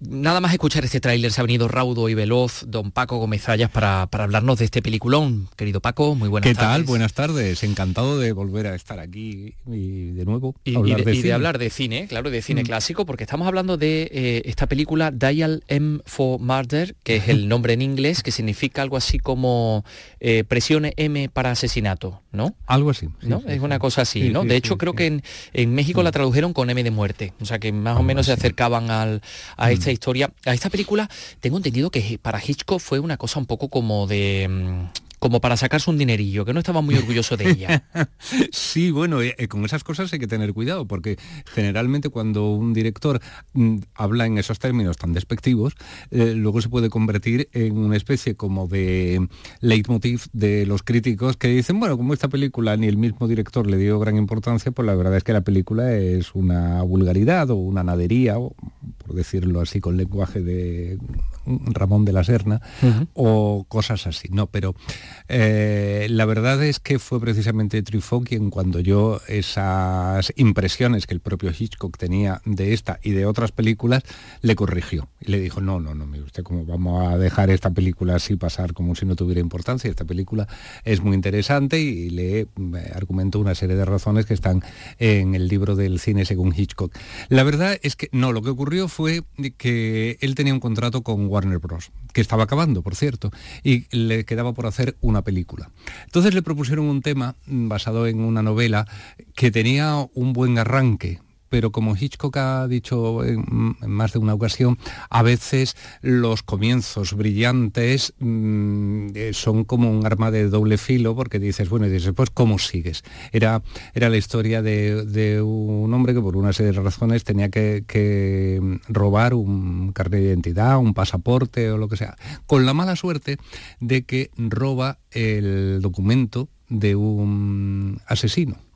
Nada más escuchar este tráiler se ha venido raudo y veloz don Paco Gómez Ayas para, para hablarnos de este peliculón. Querido Paco, muy buenas ¿Qué tardes. tal? Buenas tardes. Encantado de volver a estar aquí y de nuevo Y, de, de y de cine. hablar de cine, claro, de cine Mm. clásico, porque estamos hablando de eh, esta película Dial M for Murder, que es el [LAUGHS] nombre en inglés, que significa algo así como eh, presione M para asesinato, ¿no? Algo así. sí, ¿no? sí, es sí. una cosa así, Sí, ¿no? de hecho, creo que en, en México la tradujeron con M de muerte, sea que más o menos se acercaban al, a esta historia. A esta película, tengo entendido que para Hitchcock fue una cosa un poco como de... como para sacarse un dinerillo, que no estaba muy orgulloso de ella. [LAUGHS] sí, bueno, eh, con esas cosas hay que tener cuidado, porque generalmente cuando un director mm, habla en esos términos tan despectivos, eh, luego se puede convertir en una especie como de leitmotiv de los críticos que dicen, bueno, como esta película ni el mismo director le dio gran importancia, pues la verdad es que la película es una vulgaridad o una nadería, por decirlo así con lenguaje de Ramón de la Serna, o cosas así, ¿no? Pero eh, la verdad es que fue precisamente Truffaut quien cuando yo esas impresiones que el propio Hitchcock tenía de esta y de otras películas, le corrigió y le dijo, no, no, no, mire usted, cómo vamos a dejar esta película así pasar como si no tuviera importancia? Esta película es muy interesante y le eh, argumentó una serie de razones que están en el libro del cine según Hitchcock. La verdad es que no, lo que ocurrió fue que él tenía un contrato con Warner Bros., que estaba acabando, por cierto, y le quedaba por hacer una película. Entonces le propusieron un tema basado en una novela que tenía un buen arranque, pero como Hitchcock ha dicho en, más de una ocasión, a veces los comienzos brillantes mm, eh, son como un arma de doble filo, porque dices, bueno, y dices, pues ¿cómo sigues? Era, era la historia de, un hombre que por una serie de razones tenía que, que robar un carnet de identidad, un pasaporte o lo que sea, con la mala suerte de que roba el documento de un asesino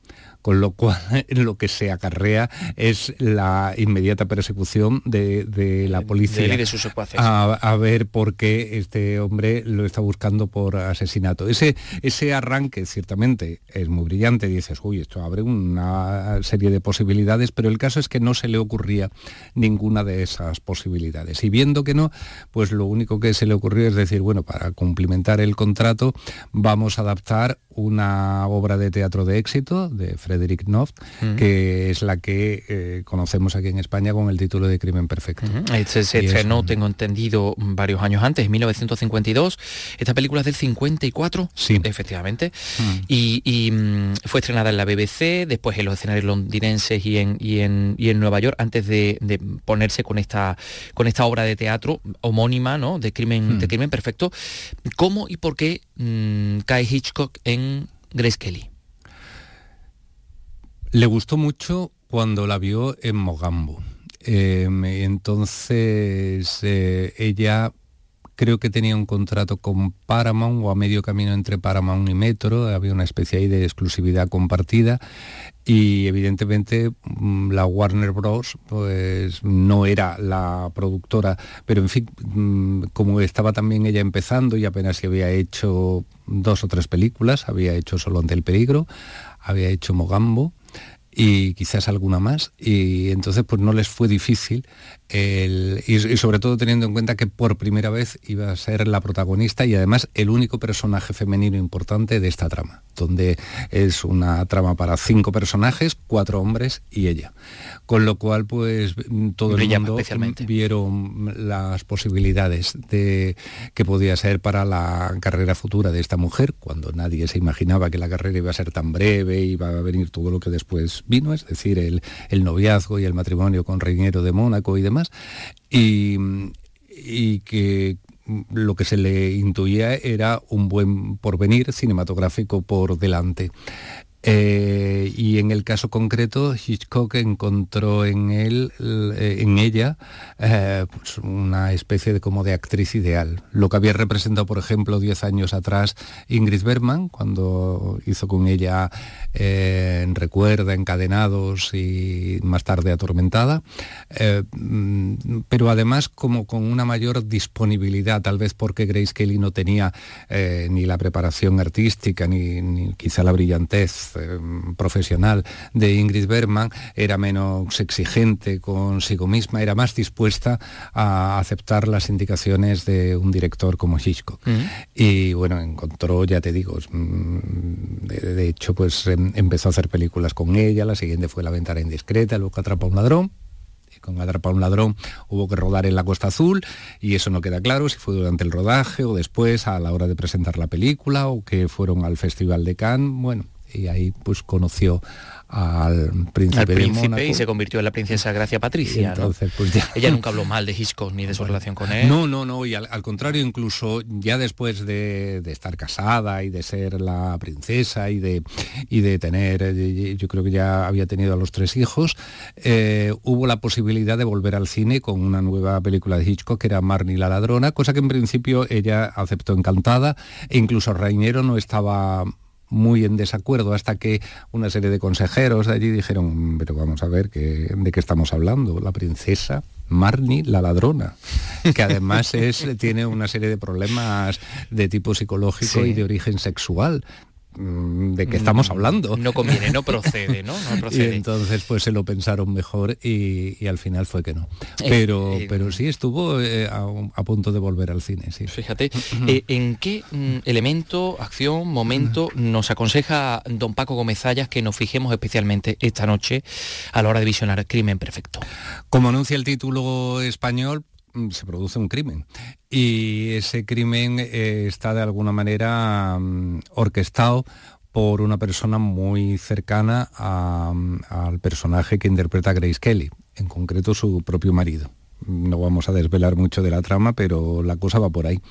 con lo cual [LAUGHS] lo que se acarrea es la inmediata persecución de, la policía de sus a, ver por qué este hombre lo está buscando por asesinato. Ese, ese arranque ciertamente es muy brillante, dices, uy, esto abre una serie de posibilidades, pero el caso es que no se le ocurría ninguna de esas posibilidades. Y viendo que no, pues lo único que se le ocurrió es decir, bueno, para cumplimentar el contrato vamos a adaptar una obra de teatro de éxito de Frederick Noft, que es la que eh, conocemos aquí en España con el título de Crimen Perfecto. Este se estrenó, tengo entendido, varios años antes, en 1952. Esta película es del 54, sí. efectivamente, y, mm, fue estrenada en la BBC, después en los escenarios londinenses y en, y en, Nueva York, antes de, ponerse con esta, con esta obra de teatro homónima, ¿no? De Crimen, de Crimen Perfecto. ¿Cómo y por qué mm, cae Hitchcock en Grace Kelly? Le gustó mucho cuando la vio en Mogambo. Em, entonces eh, ella creo que tenía un contrato con Paramount o a medio camino entre Paramount y Metro, había una especie ahí de exclusividad compartida y evidentemente mm, la Warner Bros. pues no era la productora, pero en fin, mm, como estaba también ella empezando y apenas se había hecho dos o tres películas, había hecho Solo ante el peligro, había hecho Mogambo, y quizás alguna más y entonces pues no les fue difícil y, sobre todo teniendo en cuenta que por primera vez iba a ser la protagonista y además el único personaje femenino importante de esta trama, donde es una trama para cinco personajes, cuatro hombres y ella. Con lo cual, pues todo el mundo vieron las posibilidades de que podía ser para la carrera futura de esta mujer, cuando nadie se imaginaba que la carrera iba a ser tan breve, iba a venir todo lo que después vino, es decir, el, el noviazgo y el matrimonio con Reiniero de Mónaco y demás y, que lo que se le intuía era un buen porvenir cinematográfico por delante. Eh, y en el caso concreto, Hitchcock encontró en él, eh, en ella, eh, pues una especie de como de actriz ideal. Lo que había representado, por ejemplo, diez años atrás Ingrid Bergman, cuando hizo con ella en Recuerda, Encadenados y más tarde Atormentada, mm, pero además como con una mayor disponibilidad, tal vez porque Grace Kelly no tenía ni la preparación artística, ni quizá la brillantez eh, profesional de Ingrid Bergman era menos exigente consigo misma, era más dispuesta a aceptar las indicaciones de un director como Hitchcock. Y bueno, encontró, ya te digo, mm, de, hecho, pues em, empezó a hacer películas con ella, la siguiente fue La ventana indiscreta, luego Atrapa a un ladrón, con Atrapa a un ladrón hubo que rodar en la Costa Azul y eso no queda claro si fue durante el rodaje o después a la hora de presentar la película o que fueron al Festival de Cannes. Bueno, y ahí pues conoció al príncipe, al y se convirtió en la princesa Gracia Patricia. Entonces, pues ya- Ella nunca habló mal de Hitchcock ni de su relación con él. No, no, no, y al, al contrario, incluso ya después de, de estar casada y de ser la princesa y de, y de tener, eh, yo creo que ya había tenido a los tres hijos, eh, hubo la posibilidad de volver al cine con una nueva película de Hitchcock que era Marnie la ladrona, cosa que en principio ella aceptó encantada, e incluso Rainero no estaba muy en desacuerdo hasta que una serie de consejeros de allí dijeron, pero vamos a ver que, de qué estamos hablando, la princesa Marnie la ladrona, que además [LAUGHS] es, tiene una serie de problemas de tipo psicológico Sí. y de origen sexual. Mm, ¿De qué estamos hablando? No conviene, no [LAUGHS] procede, ¿no? No Y procede. entonces pues se lo pensaron mejor y, y al final fue que no. Eh, Pero, eh, pero sí estuvo eh, a, a punto de volver al cine, sí. Fíjate, [CLEARS THROAT] ¿en qué mm, elemento, acción, momento nos aconseja don Paco Gómez Zayas que nos fijemos especialmente esta noche a la hora de visionar Crimen Perfecto? Como anuncia el título español, mm, se produce un crimen. Y ese crimen eh, está de alguna manera mm, orquestado por una persona muy cercana mm, al personaje que interpreta Grace Kelly, en concreto su propio marido. No vamos a desvelar mucho de la trama, pero la cosa va por ahí.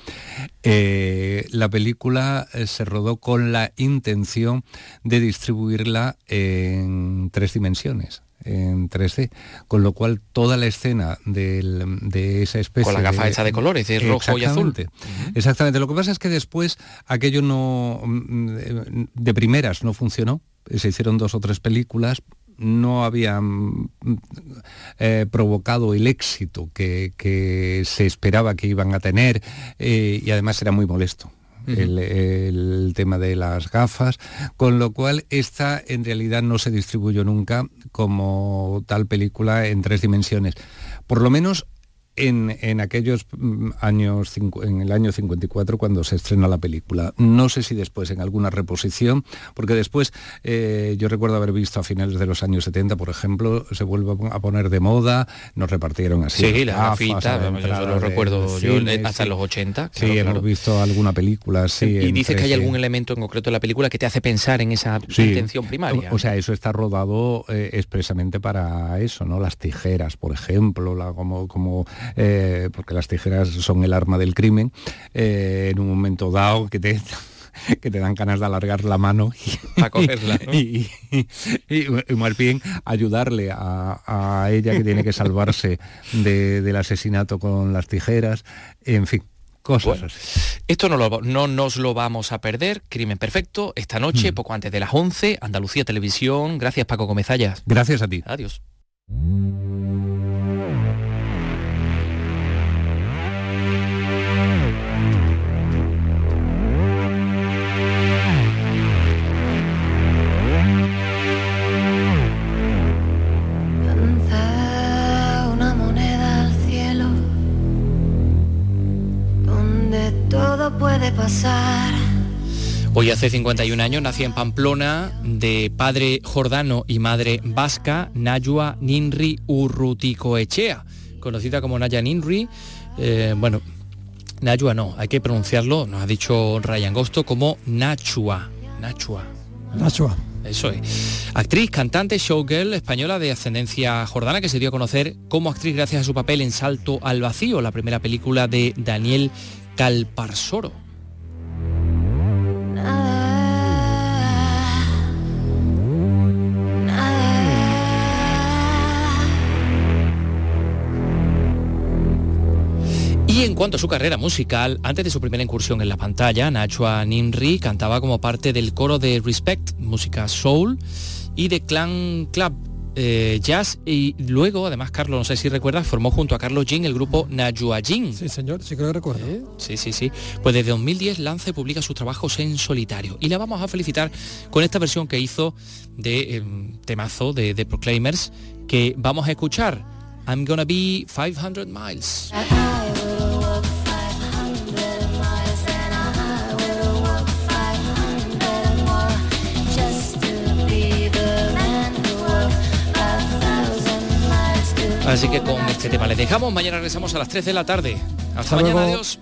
Eh, la película eh, se rodó con la intención de distribuirla en tres dimensiones en 3D, con lo cual toda la escena del- de esa especie Con la gafa esa de colores, de rojo y azul. Exactamente. Exactamente. Lo que pasa es que después aquello no mm, de primeras no funcionó. Se hicieron dos o tres películas, no habían mm, eh, provocado el éxito que, que se esperaba que iban a tener eh, y además era muy molesto. El, el tema de las gafas, con lo cual esta en realidad no se distribuyó nunca como tal película en tres dimensiones. Por lo menos en, en aquellos mm, años, en el año 54 cuando se estrena la película. No sé si después en alguna reposición, porque después eh, yo recuerdo haber visto a finales de los años 70, por ejemplo, se vuelve a pon- a poner de moda, nos repartieron así. Sí, la gafas la yo lo de- recuerdo yo cine, hasta sí. los 80. Sí, claro, hemos claro. visto alguna película, sí. y dices que hay 3D. algún elemento en concreto en la película que te hace pensar en esa Sí. intención primaria. O, o sea, eso está rodado eh, expresamente para eso, ¿no? Las tijeras, por ejemplo, la- como, como eh, porque las tijeras son el arma del crimen, eh, en un momento dado que te [LAUGHS] que te dan ganas de alargar la mano y, Para cogerla, [LAUGHS] ¿no? y, y- y- y más bien ayudarle a, a ella que tiene que [LAUGHS] salvarse de- del asesinato con las tijeras, en fin, cosas Bueno, así. Esto no, lo- no nos lo vamos a perder. Crimen Perfecto, esta noche, Mm. poco antes de las 11, Andalucía Televisión. Gracias, Paco Comezallas. Gracias a ti. Adiós. Todo puede pasar. Hoy hace 51 años nací en Pamplona de padre jordano y madre vasca, Nayua Ninri Urruticoechea, conocida como Naya Ninri. eh, bueno, Nayua no, hay que pronunciarlo, nos ha dicho Ryan Gosto, como Nachua. Nachua. Nashua. Eso es. Actriz, cantante, showgirl española de ascendencia jordana que se dio a conocer como actriz gracias a su papel en Salto al Vacío, la primera película de Daniel Calparsoro. Y en cuanto a su carrera musical, antes de su primera incursión en la pantalla, Nachua Ninri cantaba como parte del coro de Respect, música soul, y de Clan Club eh, Jazz, y luego, además, Carlos, no sé si recuerdas, formó junto a Carlos Jin el grupo Najua Jin. Sí, señor, sí que lo recuerdo. Sí, sí, sí. Pues desde 2010 lanza y publica sus trabajos en solitario. Y la vamos a felicitar con esta versión que hizo de eh, temazo de, de Proclaimers, que vamos a escuchar. I'm gonna be 500 miles. Así que con este tema les dejamos. Mañana regresamos a las 3 de la tarde. Hasta, Hasta mañana, luego. adiós.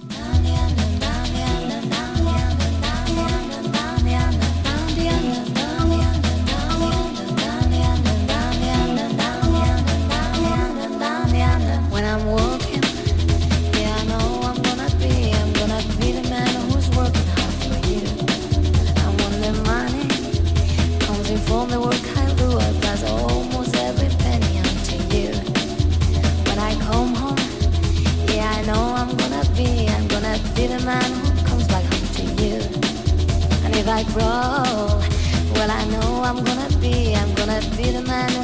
roll. Well, I know I'm gonna be, I'm gonna be the man.